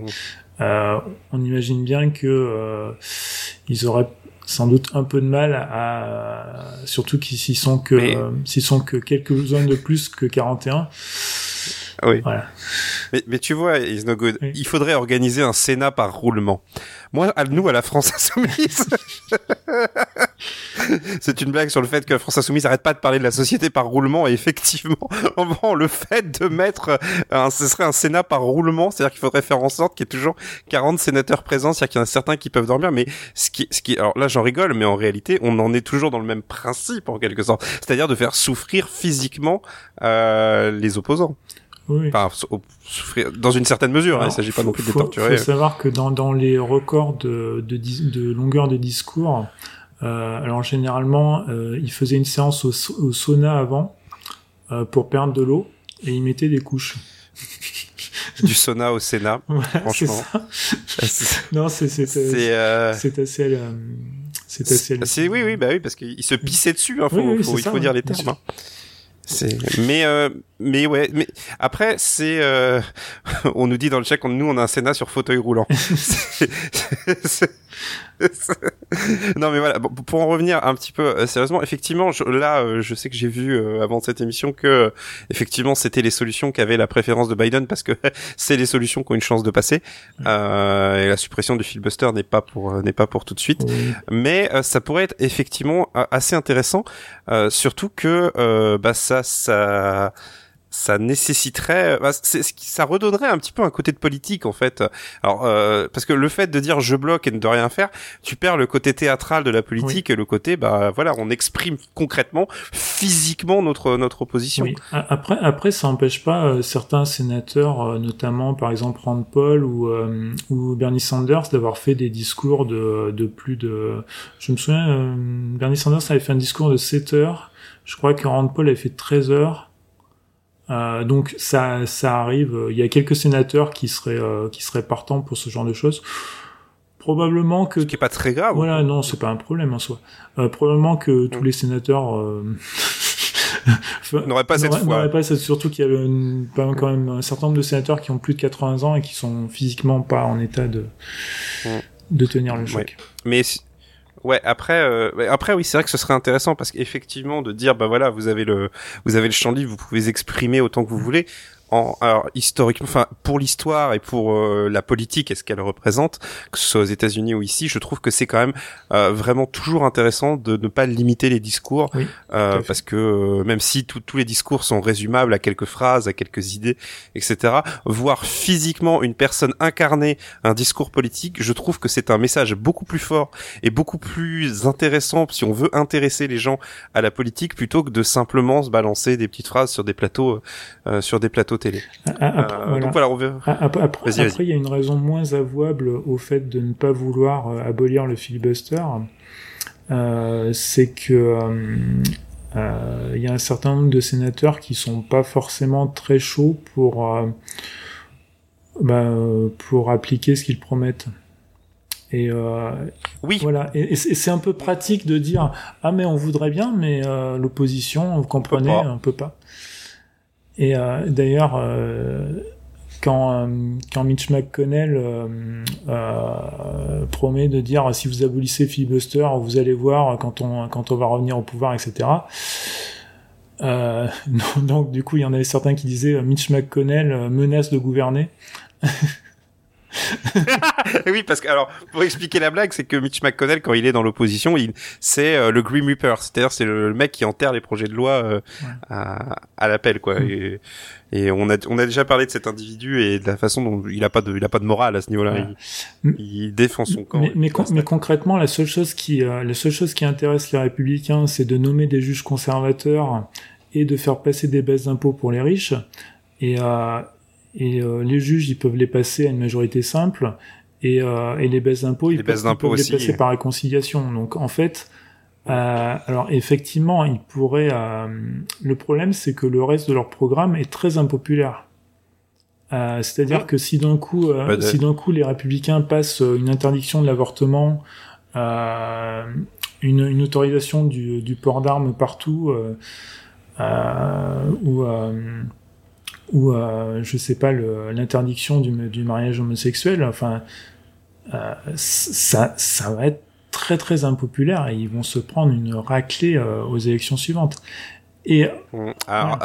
Euh, on imagine bien que ils auraient sans doute un peu de mal à, surtout s'ils sont que s'ils sont que quelques zones de plus que 41 oui. Voilà. Mais, mais tu vois, it's no good. Il faudrait organiser un Sénat par roulement. Moi, à nous, à la France Insoumise, c'est une blague sur le fait que France Insoumise n'arrête pas de parler de la société par roulement. Et effectivement, le fait de mettre, un, ce serait un Sénat par roulement, c'est-à-dire qu'il faudrait faire en sorte qu'il y ait toujours 40 sénateurs présents, c'est-à-dire qu'il y en a certains qui peuvent dormir. Mais ce qui, ce qui, alors là, j'en rigole, mais en réalité, on en est toujours dans le même principe en quelque sorte, c'est-à-dire de faire souffrir physiquement euh, les opposants. Oui. Enfin, souffrir dans une certaine mesure. hein, il s'agit pas non plus de les torturer. Il faut savoir que dans, dans les records de, de, de longueur de discours, euh, alors généralement, euh, il faisait une séance au, au sauna avant euh, pour perdre de l'eau et il mettait des couches. du sauna au Sénat, franchement. non, c'est c'est euh... c'est assez euh, c'est assez. oui oui bah oui parce qu'il se pissait dessus. Hein, faut, faut, il faut dire les termes. Hein. Mais euh, mais ouais mais après c'est euh, on nous dit dans le chat qu'on nous on a un Sénat sur fauteuil roulant. non mais voilà pour en revenir un petit peu euh, sérieusement effectivement je, là euh, je sais que j'ai vu euh, avant cette émission que effectivement c'était les solutions qui avaient la préférence de Biden parce que c'est les solutions qui ont une chance de passer. Et la suppression du filibuster n'est pas pour n'est pas pour tout de suite. Mais ça pourrait être effectivement assez intéressant surtout que bah ça ça ça nécessiterait, bah, ça redonnerait un petit peu un côté de politique en fait. Alors euh, parce que le fait de dire je bloque et de rien faire, tu perds le côté théâtral de la politique et le côté bah voilà, on exprime concrètement, physiquement notre notre opposition. Oui. Après après ça n'empêche pas euh, certains sénateurs, euh, notamment par exemple Rand Paul ou ou Bernie Sanders d'avoir fait des discours de de plus de, je me souviens, Bernie Sanders avait fait un discours de 7 heures. Je crois que Rand Paul avait fait 13 heures. Euh, donc ça, ça arrive. Il y a quelques sénateurs qui seraient euh, qui seraient partants pour ce genre de choses. Probablement que ce qui est pas très grave. Voilà, non, c'est pas un problème en soi. Euh, probablement que tous les sénateurs euh, n'auraient pas cette foi. pas surtout qu'il y une, quand même un certain nombre de sénateurs qui ont plus de 80 ans et qui sont physiquement pas en état de de tenir le choc. Mais Ouais, après, euh, après oui, c'est vrai que ce serait intéressant parce qu'effectivement de dire, bah voilà, vous avez le, vous avez le champ libre, vous pouvez exprimer autant que vous voulez alors historiquement, enfin pour l'histoire et pour euh, la politique et ce qu'elle représente, que ce soit aux États-Unis ou ici, je trouve que c'est quand même euh, vraiment toujours intéressant de ne pas limiter les discours, euh, parce que même si tous les discours sont résumables à quelques phrases, à quelques idées, etc., voir physiquement une personne incarner un discours politique, je trouve que c'est un message beaucoup plus fort et beaucoup plus intéressant si on veut intéresser les gens à la politique plutôt que de simplement se balancer des petites phrases sur des plateaux, sur des plateaux télé. Après, il y a une raison moins avouable au fait de ne pas vouloir euh, abolir le filibuster. Euh, c'est que euh, il y a un certain nombre de sénateurs qui sont pas forcément très chauds pour bah, pour appliquer ce qu'ils promettent. Et oui. Voilà. Et, c'est un peu pratique de dire ah mais on voudrait bien, mais l'opposition, vous comprenez, on peut pas. Et euh, d'ailleurs, euh, quand, euh, quand Mitch McConnell promet de dire si vous abolissez filibuster, vous allez voir quand on quand on va revenir au pouvoir, etc. Euh, donc du coup, il y en avait certains qui disaient Mitch McConnell menace de gouverner. oui, parce que alors pour expliquer la blague, c'est que Mitch McConnell, quand il est dans l'opposition, il c'est euh, le Grim Reaper, c'est-à-dire c'est le, mec qui enterre les projets de loi euh, à, à l'appel, quoi. Mm. Et, et, on a on a déjà parlé de cet individu et de la façon dont il a pas de il a pas de morale à ce niveau-là. Il, il, défend son camp. Mais, mais, concrètement, la seule chose qui euh, la seule chose qui intéresse les républicains, c'est de nommer des juges conservateurs et de faire passer des baisses d'impôts pour les riches. Et, et les juges ils peuvent les passer à une majorité simple et, et les baisses d'impôts ils, peuvent, les passer par réconciliation. Donc en fait, alors effectivement, ils pourraient. le problème, c'est que le reste de leur programme est très impopulaire. Euh, c'est-à-dire que si d'un coup, euh, si d'un coup les républicains passent euh, une interdiction de l'avortement, une, autorisation du, port d'armes partout, ou ou je sais pas l'interdiction du, mariage homosexuel, enfin ça ça va être très très impopulaire et ils vont se prendre une raclée aux élections suivantes. Et mmh. alors,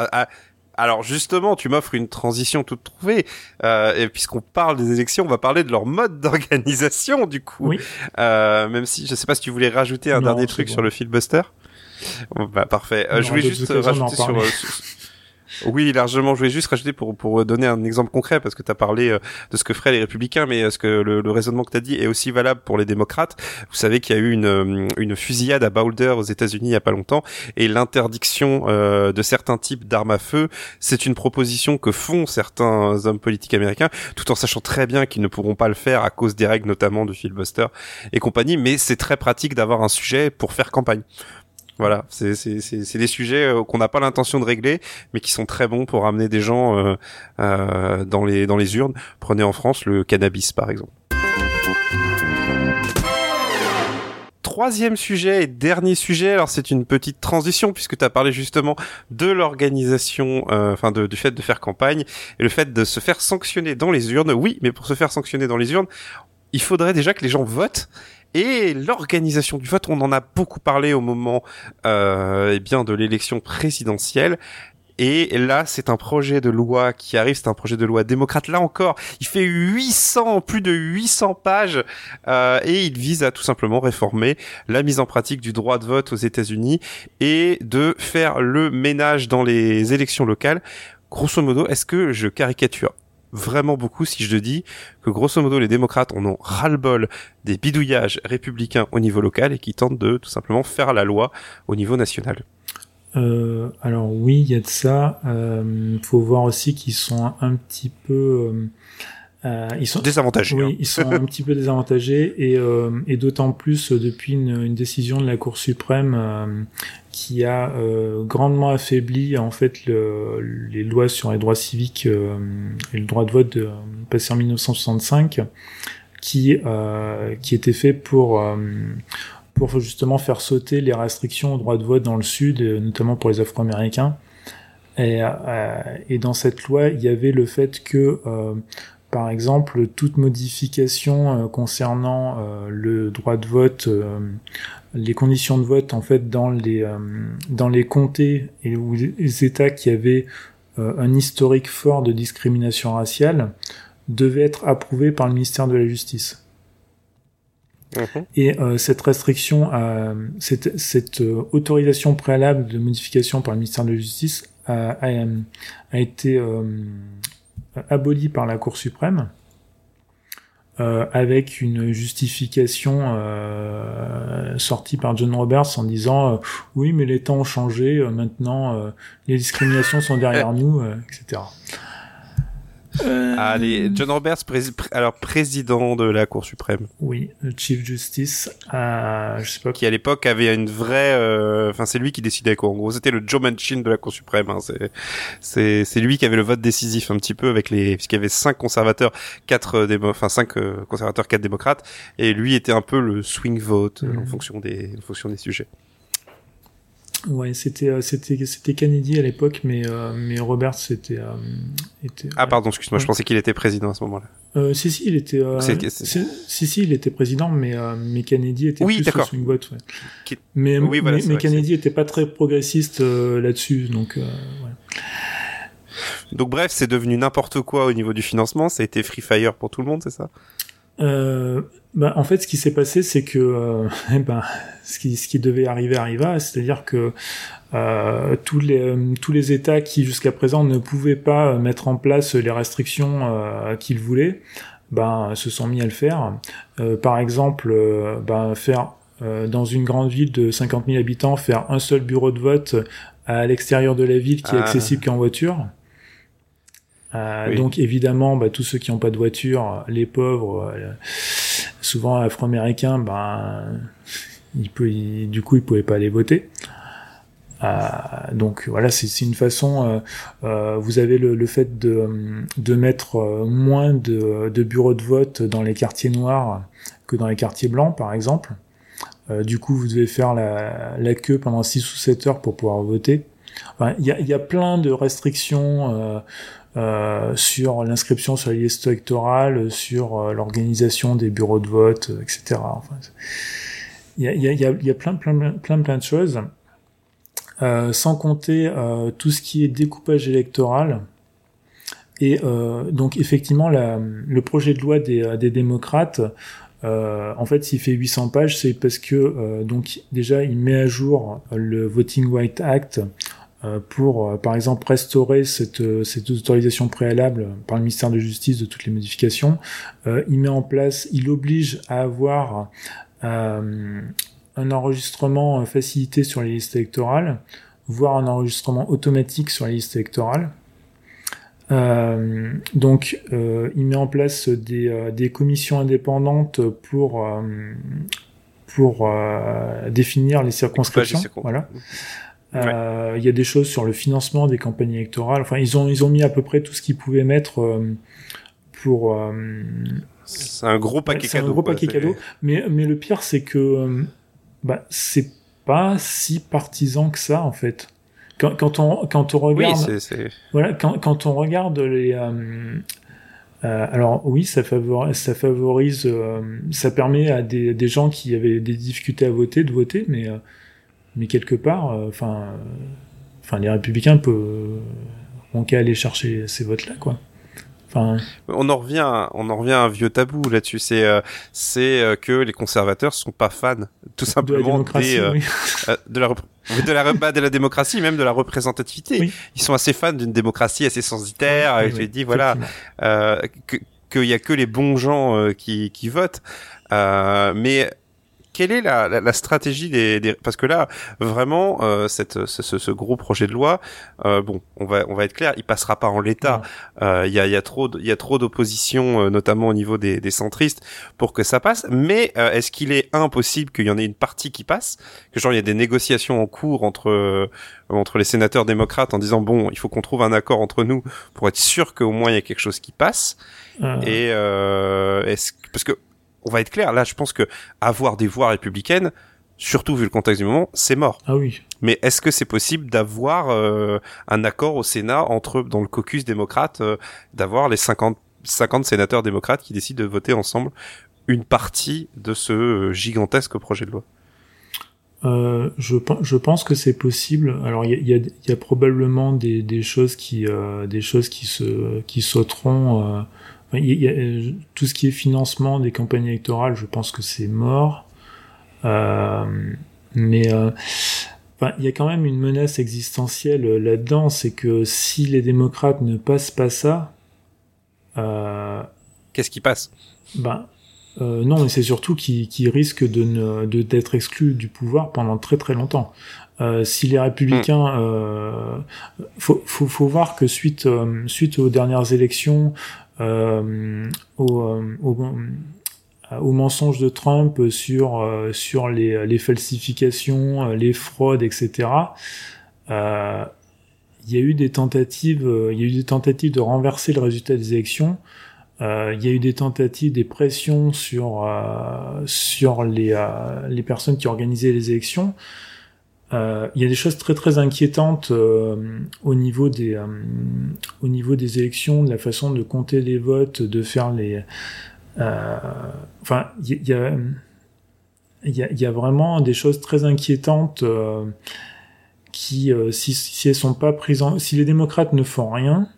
alors justement, tu m'offres une transition toute trouvée. Euh, et puisqu'on parle des élections, on va parler de leur mode d'organisation du coup. Oui. Euh, même si je sais pas si tu voulais rajouter un dernier truc sur le filibuster. bah, parfait. Euh, je voulais juste rajouter sur, oui, largement. Je voulais juste rajouter pour pour donner un exemple concret parce que tu as parlé euh, de ce que feraient les républicains, mais euh, ce que le, le raisonnement que tu as dit est aussi valable pour les démocrates. Vous savez qu'il y a eu une euh, une fusillade à Boulder aux États-Unis il y a pas longtemps et l'interdiction de certains types d'armes à feu, c'est une proposition que font certains hommes politiques américains, tout en sachant très bien qu'ils ne pourront pas le faire à cause des règles notamment du filibuster et compagnie. Mais c'est très pratique d'avoir un sujet pour faire campagne. Voilà, c'est des sujets euh, qu'on n'a pas l'intention de régler, mais qui sont très bons pour amener des gens euh, euh, dans les dans les urnes. Prenez en France le cannabis par exemple. Troisième sujet et dernier sujet, alors c'est une petite transition puisque tu as parlé justement de l'organisation, enfin de, du fait de faire campagne et le fait de se faire sanctionner dans les urnes. Oui, mais pour se faire sanctionner dans les urnes, il faudrait déjà que les gens votent et l'organisation du vote, on en a beaucoup parlé au moment euh, eh bien de l'élection présidentielle. Et là, c'est un projet de loi qui arrive, c'est un projet de loi démocrate. Là encore, il fait 800, plus de 800 pages, euh, et il vise à tout simplement réformer la mise en pratique du droit de vote aux États-Unis et de faire le ménage dans les élections locales. Grosso modo, est-ce que je caricature? Vraiment beaucoup si je te dis que grosso modo les démocrates en ont ras-le-bol des bidouillages républicains au niveau local et qui tentent de tout simplement faire la loi au niveau national. Euh, alors oui, il y a de ça. Euh, faut voir aussi qu'ils sont un, petit peu euh, euh, ils sont désavantagés. Oui, hein. ils sont un petit peu désavantagés et, euh, et d'autant plus depuis une, une, décision de la Cour suprême euh, qui a euh, grandement affaibli en fait le, les lois sur les droits civiques euh, et le droit de vote de, passé en 1965, qui qui était fait pour pour justement faire sauter les restrictions au droit de vote dans le Sud, notamment pour les Afro-Américains. Et, et, dans cette loi, il y avait le fait que par exemple, toute modification euh, concernant euh, le droit de vote, euh, les conditions de vote en fait dans les dans les comtés et ou les États qui avaient un historique fort de discrimination raciale devaient être approuvées par le ministère de la Justice. Mhm. Et cette restriction, cette, cette autorisation préalable de modification par le ministère de la Justice a, a, a été aboli par la Cour suprême. Euh, avec une justification euh, sortie par John Roberts en disant euh, oui mais les temps ont changé maintenant les discriminations sont derrière nous etc euh... Allez, John Roberts, alors président de la Cour suprême. Oui, le Chief Justice, euh, je sais pas. Qui à l'époque avait une vraie, euh, enfin c'est lui qui décidait quoi. En gros, c'était le Joe Manchin de la Cour suprême. Hein. C'est c'est lui qui avait le vote décisif un petit peu avec les, puisqu'il y avait cinq conservateurs, quatre euh, démo... enfin cinq euh, conservateurs, quatre démocrates, et lui était un peu le swing vote en mhm. fonction des en fonction des sujets. Ouais, c'était euh, c'était c'était Kennedy à l'époque, mais euh, mais Robert c'était euh, était. Ah pardon, excuse-moi, je pensais qu'il était président à ce moment-là. Euh, si si, il était. Si si, il était président, mais mais Kennedy était oui, plus swing vote. Ouais. Mais oui, voilà, mais, Kennedy était pas très progressiste là-dessus, donc. Ouais. Donc bref, c'est devenu n'importe quoi au niveau du financement. Ça a été Free Fire pour tout le monde, c'est ça? Euh, bah, en fait, ce qui s'est passé, c'est que euh, eh ben, ce, qui, ce qui devait arriver arriva, c'est-à-dire que euh, tous les euh, tous les États qui jusqu'à présent ne pouvaient pas mettre en place les restrictions euh, qu'ils voulaient, ben se sont mis à le faire. par exemple, ben, faire dans une grande ville de 50 000 habitants, faire un seul bureau de vote à l'extérieur de la ville qui est ah. accessible qu'en voiture. Donc évidemment, bah, tous ceux qui n'ont pas de voiture, les pauvres, souvent afro-américains, ben, il peut, du coup, ils pouvaient pas aller voter. Euh, donc voilà, c'est une façon. Euh, euh, vous avez le, le, fait de, de mettre moins de, de, bureaux de vote dans les quartiers noirs que dans les quartiers blancs, par exemple. du coup, vous devez faire la, la, queue pendant 6 ou 7 heures pour pouvoir voter. Il enfin, y, a, y, a, plein de restrictions euh, sur l'inscription sur les listes électorales, sur l'organisation des bureaux de vote, etc. Enfin, il y a, plein, plein, plein, plein de choses. Euh, sans compter euh, tout ce qui est découpage électoral. Et euh, donc effectivement, la, le projet de loi des, démocrates, en fait, s'il fait 800 pages, c'est parce que donc déjà il met à jour le Voting Rights Act pour, par exemple, restaurer cette, cette autorisation préalable par le ministère de Justice de toutes les modifications. il met en place, il oblige à avoir un enregistrement facilité sur les listes électorales, voire un enregistrement automatique sur les listes électorales. Euh, donc, euh, il met en place des, euh, des commissions indépendantes pour pour définir les circonscriptions. Voilà. Il y a des choses sur le financement des campagnes électorales. Enfin, ils ont ils ont mis à peu près tout ce qu'ils pouvaient mettre pour. c'est un gros paquet cadeau. un gros paquet cadeau. Mais mais le pire, c'est que bah, c'est pas si partisan que ça, en fait. Quand, quand on, quand on regarde. Voilà, quand, quand on regarde les. Euh, euh, alors oui, ça favorise, ça favorise, euh, ça permet à des, des, gens qui avaient des difficultés à voter de voter, mais mais quelque part, enfin, enfin les républicains peuvent ont qu'à aller chercher ces votes-là, quoi. On en revient, on en revient à un vieux tabou là-dessus. C'est, euh, c'est euh, que les conservateurs sont pas fans, tout simplement, de la, euh, de, la de la bah, de la démocratie, même de la représentativité. Ils sont assez fans d'une démocratie assez censitaire. et je dis voilà que qu'il y a que les bons gens qui, qui votent. mais quelle est la, la, la stratégie des, des, parce que là vraiment euh, cette ce, ce, gros projet de loi euh, bon on va on va être clair il passera pas en l'état. Euh, il y, a, y a trop il y a trop d'opposition euh, notamment au niveau des, des centristes pour que ça passe. Mais euh, est-ce qu'il est impossible qu'il y en ait une partie qui passe? Que genre il y a des négociations en cours entre entre les sénateurs démocrates en disant bon il faut qu'on trouve un accord entre nous pour être sûr qu'au moins il y a quelque chose qui passe. Et est-ce parce que on va être clair, là je pense que avoir des voix républicaines, surtout vu le contexte du moment, c'est mort. Ah oui. Mais est-ce que c'est possible d'avoir euh, un accord au Sénat entre dans le caucus démocrate euh, d'avoir les 50 50 sénateurs démocrates qui décident de voter ensemble une partie de ce euh, gigantesque projet de loi? Euh, je, je, pense que c'est possible. Alors il y a, y a, probablement des, des, choses qui des choses qui se qui sauteront il y a, euh, tout ce qui est financement des campagnes électorales, je pense que c'est mort. Euh, mais euh, enfin, il y a quand même une menace existentielle euh, là-dedans, c'est que si les démocrates ne passent pas ça, euh, qu'est-ce qui passe? Ben euh, non, mais c'est surtout qu'ils qu risquent de ne d'être exclus du pouvoir pendant très très longtemps. Euh, si les républicains, hmm. euh, faut, faut, faut, voir que suite suite aux dernières élections, euh, au, euh, au, euh, au, mensonge de Trump sur sur les, les falsifications, les fraudes, etc. Euh, il y a eu des tentatives, il y a eu des tentatives de renverser le résultat des élections. Euh, il y a eu des tentatives, des pressions sur euh, sur les les personnes qui organisaient les élections. Euh, il y a des choses très très inquiétantes euh, au niveau des euh, au niveau des élections, de la façon de compter les votes, de faire les. enfin, il y, a il y y a vraiment des choses très inquiétantes qui, si, si elles sont pas prises en, si les démocrates ne font rien,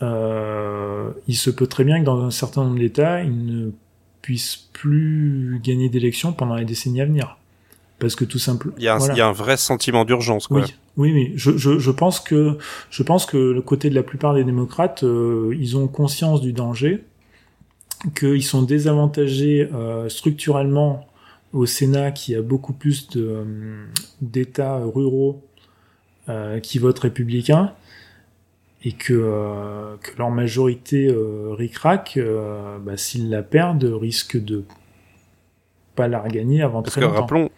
il se peut très bien que dans un certain nombre d'États, ils ne puissent plus gagner d'élections pendant les décennies à venir parce que tout simplement il y a un, il y a un vrai sentiment d'urgence quoi. Oui, oui, oui. Je, je, je, pense que je pense que le côté de la plupart des démocrates, euh, ils ont conscience du danger, qu'ils sont désavantagés euh, structurellement au Sénat, qui a beaucoup plus de euh, d'États ruraux qui votent républicains, et que, que leur majorité ric-rac, bah, s'ils la perdent, risque de pas la regagner avant Parce très que longtemps. rappelons,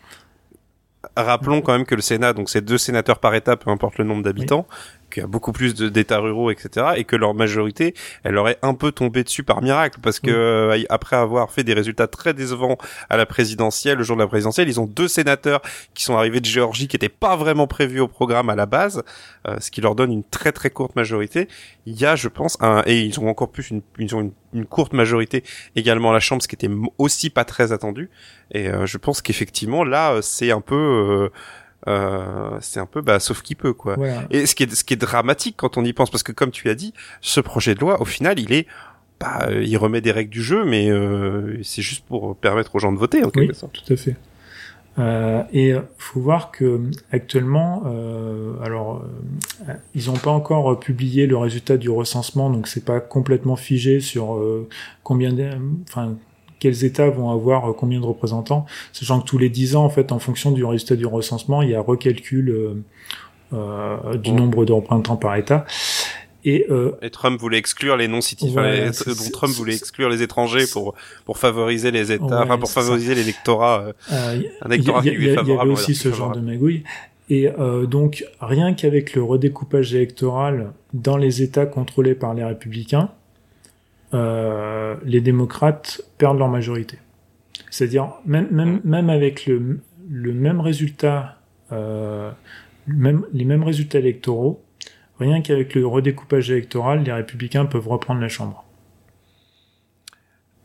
rappelons quand même que le Sénat, donc c'est deux sénateurs par État, peu importe le nombre d'habitants, qu'il y a beaucoup plus d'États ruraux, etc., et que leur majorité, elle aurait un peu tombé dessus par miracle, parce que euh, après avoir fait des résultats très décevants à la présidentielle, le jour de la présidentielle, ils ont deux sénateurs qui sont arrivés de Géorgie, qui n'étaient pas vraiment prévus au programme à la base, euh, ce qui leur donne une très très courte majorité. Il y a, je pense, un, et ils ont encore plus une, ils ont une, une courte majorité également à la Chambre, ce qui était aussi pas très attendu. Et euh, je pense qu'effectivement là, euh, c'est un peu, euh, euh, c'est un peu, bah, sauf qui peut quoi. Voilà. Et ce qui est, ce qui est dramatique quand on y pense, parce que comme tu as dit, ce projet de loi, au final, il est, bah, euh, il remet des règles du jeu, mais euh, c'est juste pour permettre aux gens de voter en Oui, quelque sorte. tout à fait. Euh, et faut voir que actuellement, euh, alors euh, ils n'ont pas encore publié le résultat du recensement, donc c'est pas complètement figé sur combien, de- enfin quels États vont avoir euh, combien de représentants, sachant que tous les 10 ans, en fait, en fonction du résultat du recensement, il y a recalcul euh, euh, du Ouais. nombre de représentants par État. Et euh, Et Trump voulait exclure les c'est- dont c'est- Trump voulait exclure les étrangers pour pour favoriser les États, Ouais, enfin pour favoriser l'électorat, euh, Euh, un Il y, électorat a- qui il lui y est a- il y avait aussi ce genre de magouille. Et euh, donc, rien qu'avec le redécoupage électoral dans les États contrôlés par les républicains, euh, les démocrates perdent leur majorité. C'est-à-dire, même, même, même avec le, le même résultat, euh, même, les mêmes résultats électoraux, rien qu'avec le redécoupage électoral, les républicains peuvent reprendre la Chambre.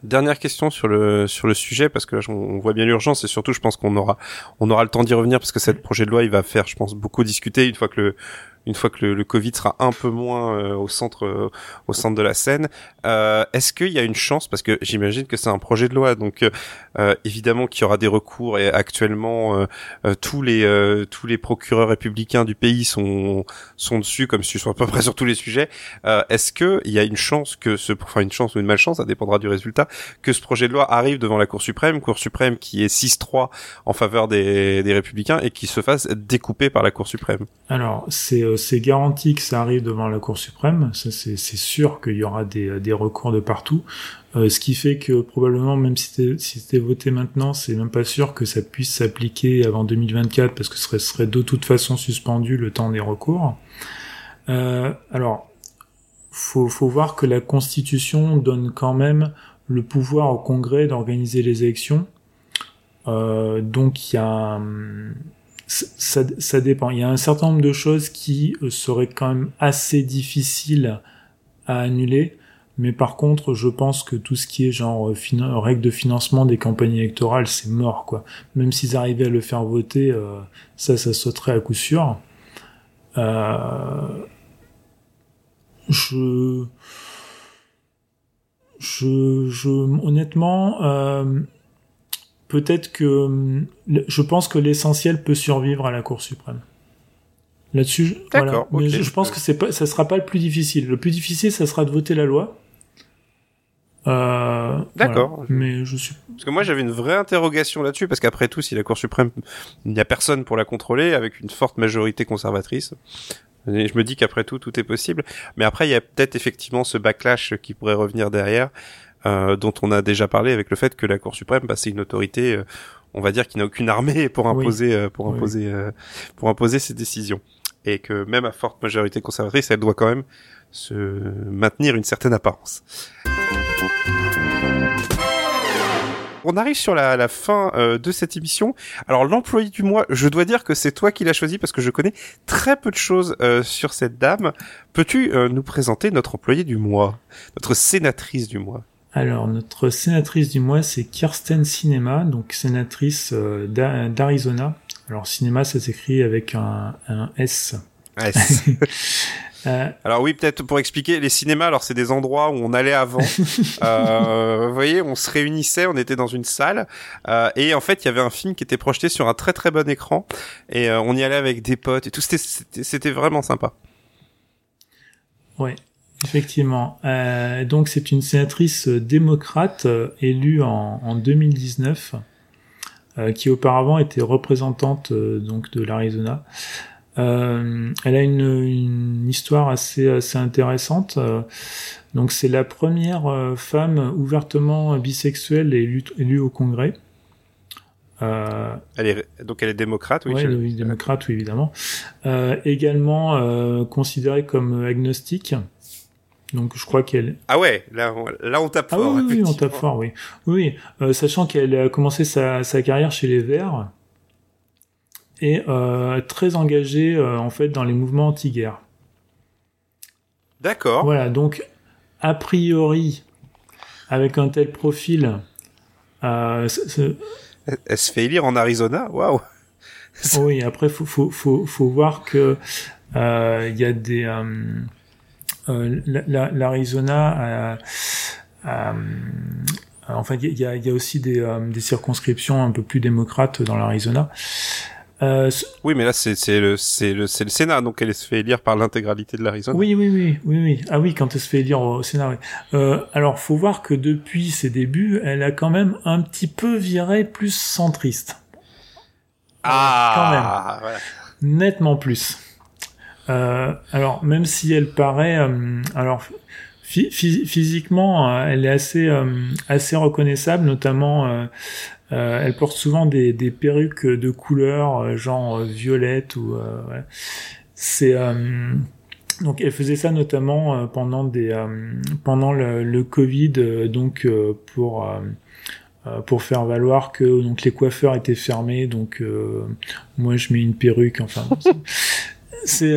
Dernière question sur le sur le sujet parce que là on voit bien l'urgence et surtout je pense qu'on aura on aura le temps d'y revenir parce que cette projet de loi il va faire je pense beaucoup discuter une fois que le une fois que le, le Covid sera un peu moins euh, au centre euh, au centre de la scène. Euh, Est-ce qu'il y a une chance parce que j'imagine que c'est un projet de loi donc évidemment qu'il y aura des recours et actuellement tous les tous les procureurs républicains du pays sont sont dessus comme si ce soit à peu près sur tous les sujets. Est-ce que il y a une chance que ce enfin une chance ou une malchance ça dépendra du résultat que ce projet de loi arrive devant la Cour suprême, Cour suprême qui est 6-3 en faveur des, des républicains et qui se fasse découper par la Cour suprême? Alors, c'est c'est garanti que ça arrive devant la Cour suprême. Ça, c'est sûr qu'il y aura des, recours de partout. Euh, ce qui fait que probablement, même si c'était voté maintenant, c'est même pas sûr que ça puisse s'appliquer avant 2024 parce que ce serait, de toute façon suspendu le temps des recours. Euh, alors, faut, faut voir que la Constitution donne quand même le pouvoir au Congrès d'organiser les élections. Euh, donc il y a ça, ça dépend. Il y a un certain nombre de choses qui euh, seraient quand même assez difficiles à annuler. Mais par contre, je pense que tout ce qui est genre euh, règles de financement des campagnes électorales, c'est mort, quoi. Même s'ils arrivaient à le faire voter, euh, ça, ça sauterait à coup sûr. Euh, je, je, je, honnêtement, euh, peut-être que hum, je pense que l'essentiel peut survivre à la Cour suprême. Là-dessus, je- voilà. D'accord, Mais je, je pense que c'est pas, ça sera pas le plus difficile. Le plus difficile, ça sera de voter la loi. Euh, D'accord. voilà. Mais je suis. Parce que moi j'avais une vraie interrogation là-dessus parce qu'après tout si la Cour suprême il n'y a personne pour la contrôler avec une forte majorité conservatrice. Et je me dis qu'après tout tout est possible. Mais après il y a peut-être effectivement ce backlash qui pourrait revenir derrière. Euh, dont on a déjà parlé avec le fait que la Cour suprême, bah, c'est une autorité, euh, on va dire, qui n'a aucune armée pour Oui. imposer, euh, pour Oui. imposer, euh, pour imposer ses décisions, et que même à forte majorité conservatrice, elle doit quand même se maintenir une certaine apparence. On arrive sur la, la fin euh, de cette émission. Alors l'employé du mois, je dois dire que c'est toi qui l'as choisi parce que je connais très peu de choses euh, sur cette dame. Peux-tu euh, nous présenter notre employé du mois, notre sénatrice du mois? Alors, notre sénatrice du mois, c'est Kirsten Cinema, donc sénatrice euh, d'A- d'Arizona. Alors, cinéma, ça s'écrit avec un, un S. C'est- Euh, Alors oui, peut-être pour expliquer, les cinémas, alors c'est des endroits où on allait avant. Euh, vous voyez, on se réunissait, on était dans une salle, euh, et en fait, il y avait un film qui était projeté sur un très très bon écran, et on y allait avec des potes et tout. C'était vraiment sympa. Ouais, effectivement. Euh, donc c'est une sénatrice euh, démocrate euh, élue en, en 2019, euh, qui auparavant était représentante euh, donc de l'Arizona. Euh, elle a une, une, histoire assez, assez intéressante. Donc c'est la première femme ouvertement bisexuelle élue, élue au Congrès. Euh, elle est donc elle est démocrate, oui. oui, démocrate, oui, évidemment. Euh, également euh, considérée comme agnostique. Donc je crois qu'elle. Ah ouais, là, là on tape ah fort. Oui, oui, on tape fort, oui. Oui, euh, sachant qu'elle a commencé sa, sa carrière chez les Verts et euh, très engagée euh, en fait dans les mouvements anti-guerre. D'accord. Voilà, donc a priori, avec un tel profil, elle se fait élire en Arizona, waouh. oui, après faut faut faut, faut voir que il y a des l'Arizona a, en fait il y a, y a aussi des, des circonscriptions un peu plus démocrates dans l'Arizona. Euh, oui, mais là c'est le Sénat, donc elle se fait élire par l'intégralité de l'Arizona. Oui, oui, oui, oui, oui. Ah oui, quand elle se fait élire au Sénat. Oui. Euh, alors, faut voir que depuis ses débuts, elle a quand même un petit peu viré plus centriste. Ah, quand même. Voilà. Nettement plus. Euh, alors, même si elle paraît, euh, alors physiquement, euh, elle est assez assez reconnaissable, notamment euh, elle porte souvent des, des, perruques de couleur genre violette ou ouais. c'est donc elle faisait ça notamment pendant des pendant le, le Covid donc pour pour faire valoir que donc les coiffeurs étaient fermés donc moi je mets une perruque enfin c'est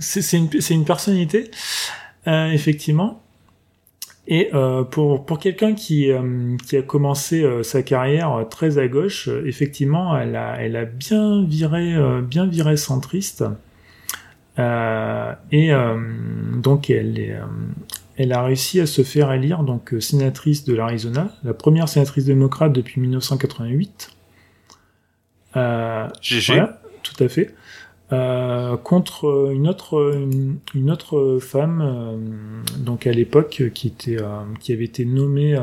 c'est une c'est une personnalité effectivement et euh, pour, pour quelqu'un qui, euh, qui a commencé euh, sa carrière euh, très à gauche, effectivement, elle a, elle a bien viré, bien viré centriste. et donc, elle, est, elle a réussi à se faire élire donc sénatrice de l'Arizona, la première sénatrice démocrate depuis 1988. GG. Voilà, tout à fait. Euh, contre une autre une, autre femme euh, donc à l'époque qui était euh, qui avait été nommée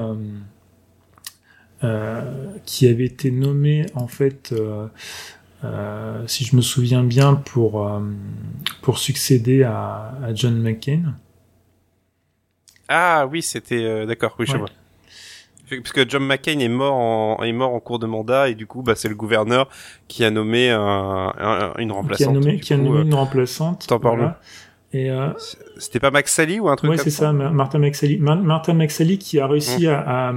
qui avait été nommée en fait si je me souviens bien pour pour succéder à, à John McCain. Ah oui c'était d'accord oui je vois parce que John McCain est mort en est mort en cours de mandat et du coup bah c'est le gouverneur qui a nommé un, une remplaçante. Qui a nommé, qui a nommé une remplaçante. T'en parles. Et euh, c'était pas Max Sally ou un truc ouais, comme ça c'est ça, Martin McSally. Martin McSally qui a réussi mmh. à, à,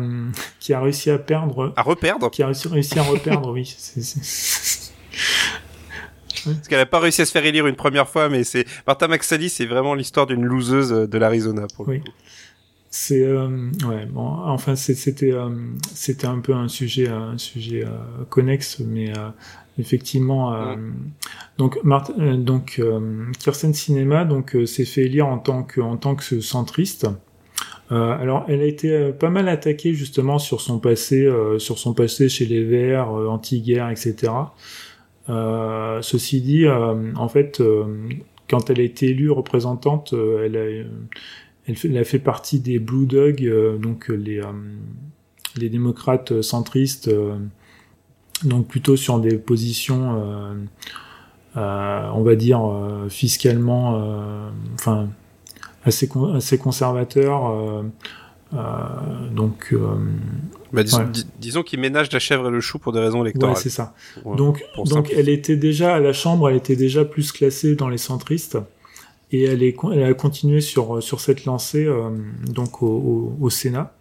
qui a réussi à perdre. À reperdre. Qui a réussi, réussi à reperdre, oui. C'est, c'est... Parce qu'elle a pas réussi à se faire élire une première fois, mais c'est Martin McSally, c'est vraiment l'histoire d'une loseuse de l'Arizona pour oui. le coup. C'est euh, ouais bon enfin c'était euh, c'était un peu un sujet un sujet euh, connexe mais euh, effectivement euh, donc Marthe, donc Kirsten Cinema donc s'est fait élire en tant que en tant que centriste. Alors elle a été pas mal attaquée justement sur son passé sur son passé chez les Verts anti-guerre etc ceci dit en fait quand elle a été élue représentante elle a elle, fait, elle a fait partie des Blue Dogs, euh, donc euh, les, euh, les démocrates centristes, donc plutôt sur des positions, on va dire, fiscalement, enfin, assez, assez conservateurs. donc, bah, disons, ouais. disons qu'ils ménagent la chèvre et le chou pour des raisons électorales. Ouais, c'est ça. Pour, donc, pour donc elle était déjà à la Chambre, elle était déjà plus classée dans les centristes et elle, est, elle a continué sur, sur cette lancée euh, donc au, au, au Sénat.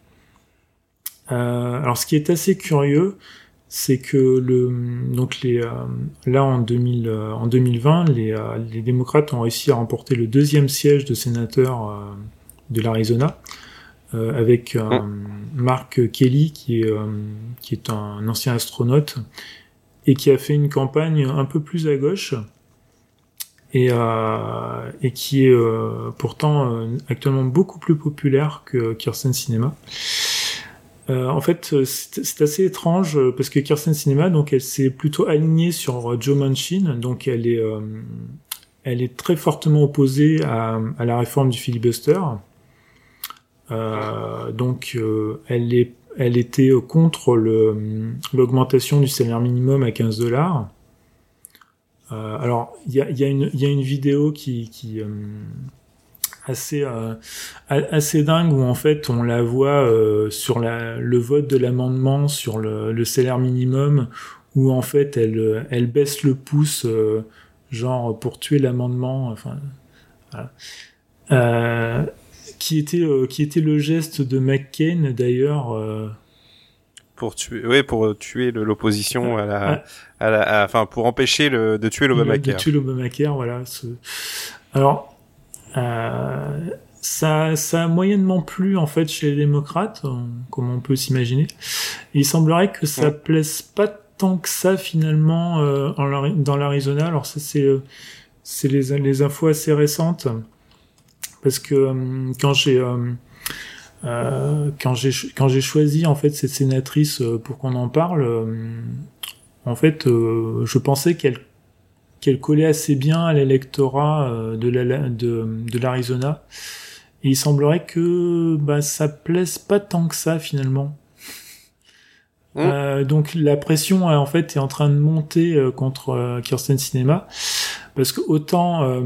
Euh, alors ce qui est assez curieux, c'est que le donc les euh, là en 2000 euh, en 2020 les, euh, les démocrates ont réussi à remporter le deuxième siège de sénateur euh, de l'Arizona avec Mark Kelly qui est qui est un ancien astronaute et qui a fait une campagne un peu plus à gauche et, euh, et qui est euh, pourtant euh, actuellement beaucoup plus populaire que Kirsten Cinema. Euh, en fait, c'est assez étrange parce que Kirsten Cinema, donc, elle s'est plutôt alignée sur Joe Manchin, donc elle est, euh, elle est très fortement opposée à, à la réforme du filibuster. Euh, donc, elle est, elle était contre l'augmentation du salaire minimum à 15 dollars. Euh, alors, il y a, y, a y a, une vidéo qui, qui euh, assez euh, assez dingue où en fait on la voit euh, sur la, le vote de l'amendement sur le, le, salaire minimum où en fait elle elle baisse le pouce genre pour tuer l'amendement. Enfin, voilà. qui était qui était le geste de McCain d'ailleurs pour tuer, oui, pour tuer l'opposition à la, à la, enfin, pour empêcher le, de tuer l'Obamacare. De tuer l'Obamacare, voilà. Ce... Alors, euh, ça, ça a moyennement plu en fait chez les démocrates, euh, comme on peut s'imaginer. Il semblerait que ça plaise pas tant que ça finalement euh, dans l'Arizona. Alors ça, c'est, euh, c'est les, les infos assez récentes, parce que euh, quand j'ai euh, quand j'ai quand j'ai choisi en fait cette sénatrice euh, pour qu'on en parle, euh, en fait, je pensais qu'elle qu'elle collait assez bien à l'électorat de la de, de l'Arizona. Et il semblerait que bah, ça plaise pas tant que ça finalement. Mmh. donc la pression en fait est en train de monter contre Kirsten Cinema parce que autant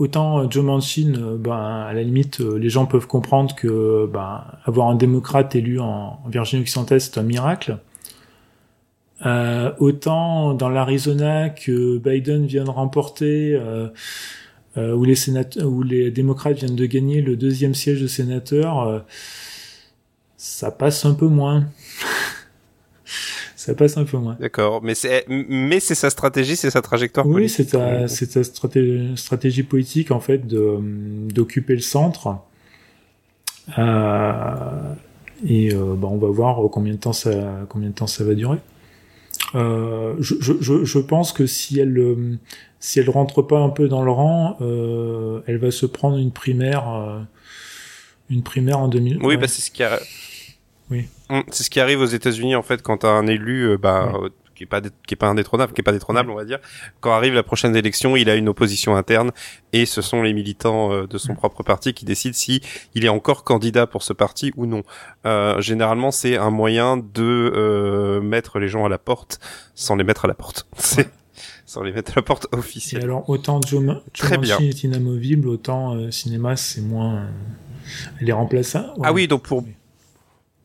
Autant euh, Joe Manchin, euh, ben, à la limite, euh, les gens peuvent comprendre que ben, avoir un démocrate élu en, Virginie occidentale, c'est un miracle. Autant dans l'Arizona que Biden vient de remporter, euh, où les où les démocrates viennent de gagner le deuxième siège de sénateur, ça passe un peu moins. Ça passe un peu moins. D'accord, mais c'est mais c'est sa stratégie, c'est sa trajectoire oui, c'est sa c'est sa stratégie, stratégie politique en fait de d'occuper le centre. Euh, et euh, bah, on va voir combien de temps ça combien de temps ça va durer. Euh, je, je, je pense que si elle si elle rentre pas un peu dans le rang, euh, elle va se prendre une primaire une primaire en 2000. Oui, bah c'est ce qui a oui. Hum, c'est ce qui arrive aux États-Unis en fait quand un élu euh, bah, euh, qui est pas qui est pas indétrônable, qui est pas détrônable, on va dire. Quand arrive la prochaine élection, il a une opposition interne et ce sont les militants euh, de son propre parti qui décident si il est encore candidat pour ce parti ou non. Euh, généralement, c'est un moyen de mettre les gens à la porte sans les mettre à la porte. C'est sans les mettre à la porte officielle. Et alors autant Joe, Manchin est inamovible, autant cinéma c'est moins elle est remplaçable. Ah oui, donc pour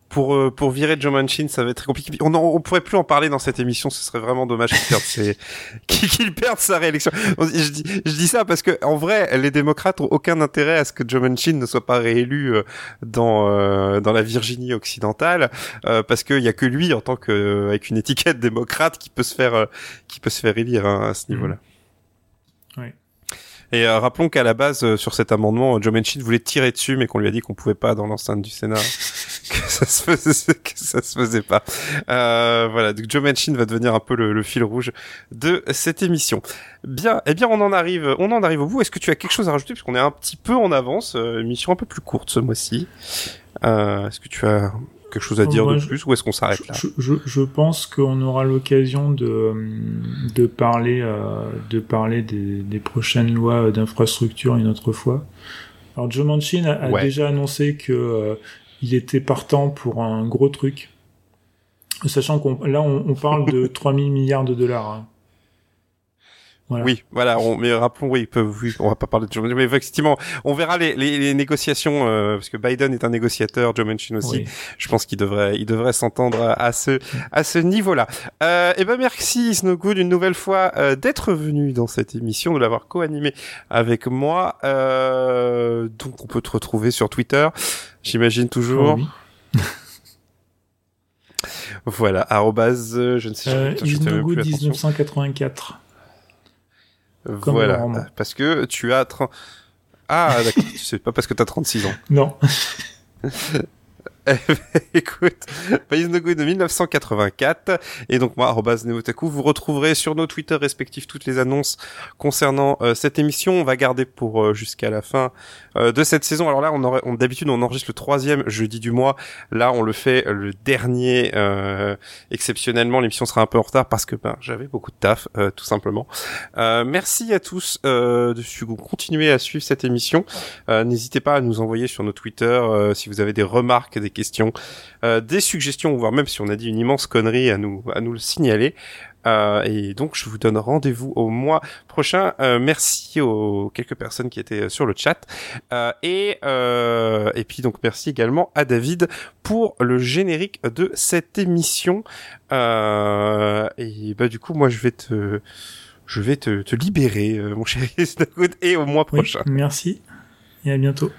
pour euh, pour virer Joe Manchin, ça va être très compliqué. On, on pourrait plus en parler dans cette émission. Ce serait vraiment dommage qu'il perde, ses... qu'il perde sa réélection. Je dis, je dis ça parce que en vrai, les démocrates ont aucun intérêt à ce que Joe Manchin ne soit pas réélu euh, dans euh, dans la Virginie occidentale, parce qu'il y a que lui en tant que avec une étiquette démocrate qui peut se faire qui peut se faire élire hein, à ce niveau-là. Oui. Et euh, rappelons qu'à la base, euh, sur cet amendement, Joe Manchin voulait tirer dessus, mais qu'on lui a dit qu'on pouvait pas dans l'enceinte du Sénat, que ça se faisait, que ça se faisait pas. Euh, voilà, donc Joe Manchin va devenir un peu le, fil rouge de cette émission. Bien, eh bien, on en arrive, on en arrive au bout. Est-ce que tu as quelque chose à rajouter, puisqu'on est un petit peu en avance, émission un peu plus courte ce mois-ci. Est-ce que tu as quelque chose à dire de plus ou est-ce qu'on s'arrête là? je, je, pense qu'on aura l'occasion de, de parler, euh, de parler des, des prochaines lois d'infrastructure une autre fois. Alors Joe Manchin a, déjà annoncé que euh, il était partant pour un gros truc, sachant qu'on là on, on parle de 3000 milliards de dollars. Hein. Oui, voilà. On, mais rappelons, oui, peut, oui, on va pas parler de Joe Manchin, mais effectivement, on verra les, les, les négociations euh, parce que Biden est un négociateur, Joe Manchin aussi. Je pense qu'il devrait, il devrait s'entendre à ce à ce niveau-là. Euh, et eh ben merci Snowgood une nouvelle fois euh, d'être venu dans cette émission, de l'avoir co-animé avec moi. Euh, donc on peut te retrouver sur Twitter, j'imagine toujours. Oh, voilà, arrobase, je ne sais, euh, je, je 1984 voilà, parce que tu as 30... Ah, d'accord, c'est pas parce que tu as 36 ans. Non. Écoute, Pays no de 1984 et donc moi Neotaku, vous retrouverez sur nos Twitter respectifs toutes les annonces concernant euh, cette émission. On va garder pour euh, jusqu'à la fin euh, de cette saison. Alors là, on, aurait, on d'habitude on enregistre le troisième jeudi du mois. Là, on le fait le dernier. exceptionnellement, l'émission sera un peu en retard parce que ben j'avais beaucoup de taf, tout simplement. merci à tous de continuer à suivre cette émission. N'hésitez pas à nous envoyer sur nos Twitter si vous avez des remarques, des questions, euh, des suggestions, voire même si on a dit une immense connerie à nous à nous le signaler. Euh, et donc, je vous donne rendez-vous au mois prochain. Euh, merci aux quelques personnes qui étaient sur le chat. Euh, et, et puis, donc, merci également à David pour le générique de cette émission. Et bah, du coup, moi, je vais te, je vais te, te libérer, mon cher et au mois prochain. merci. Et à bientôt.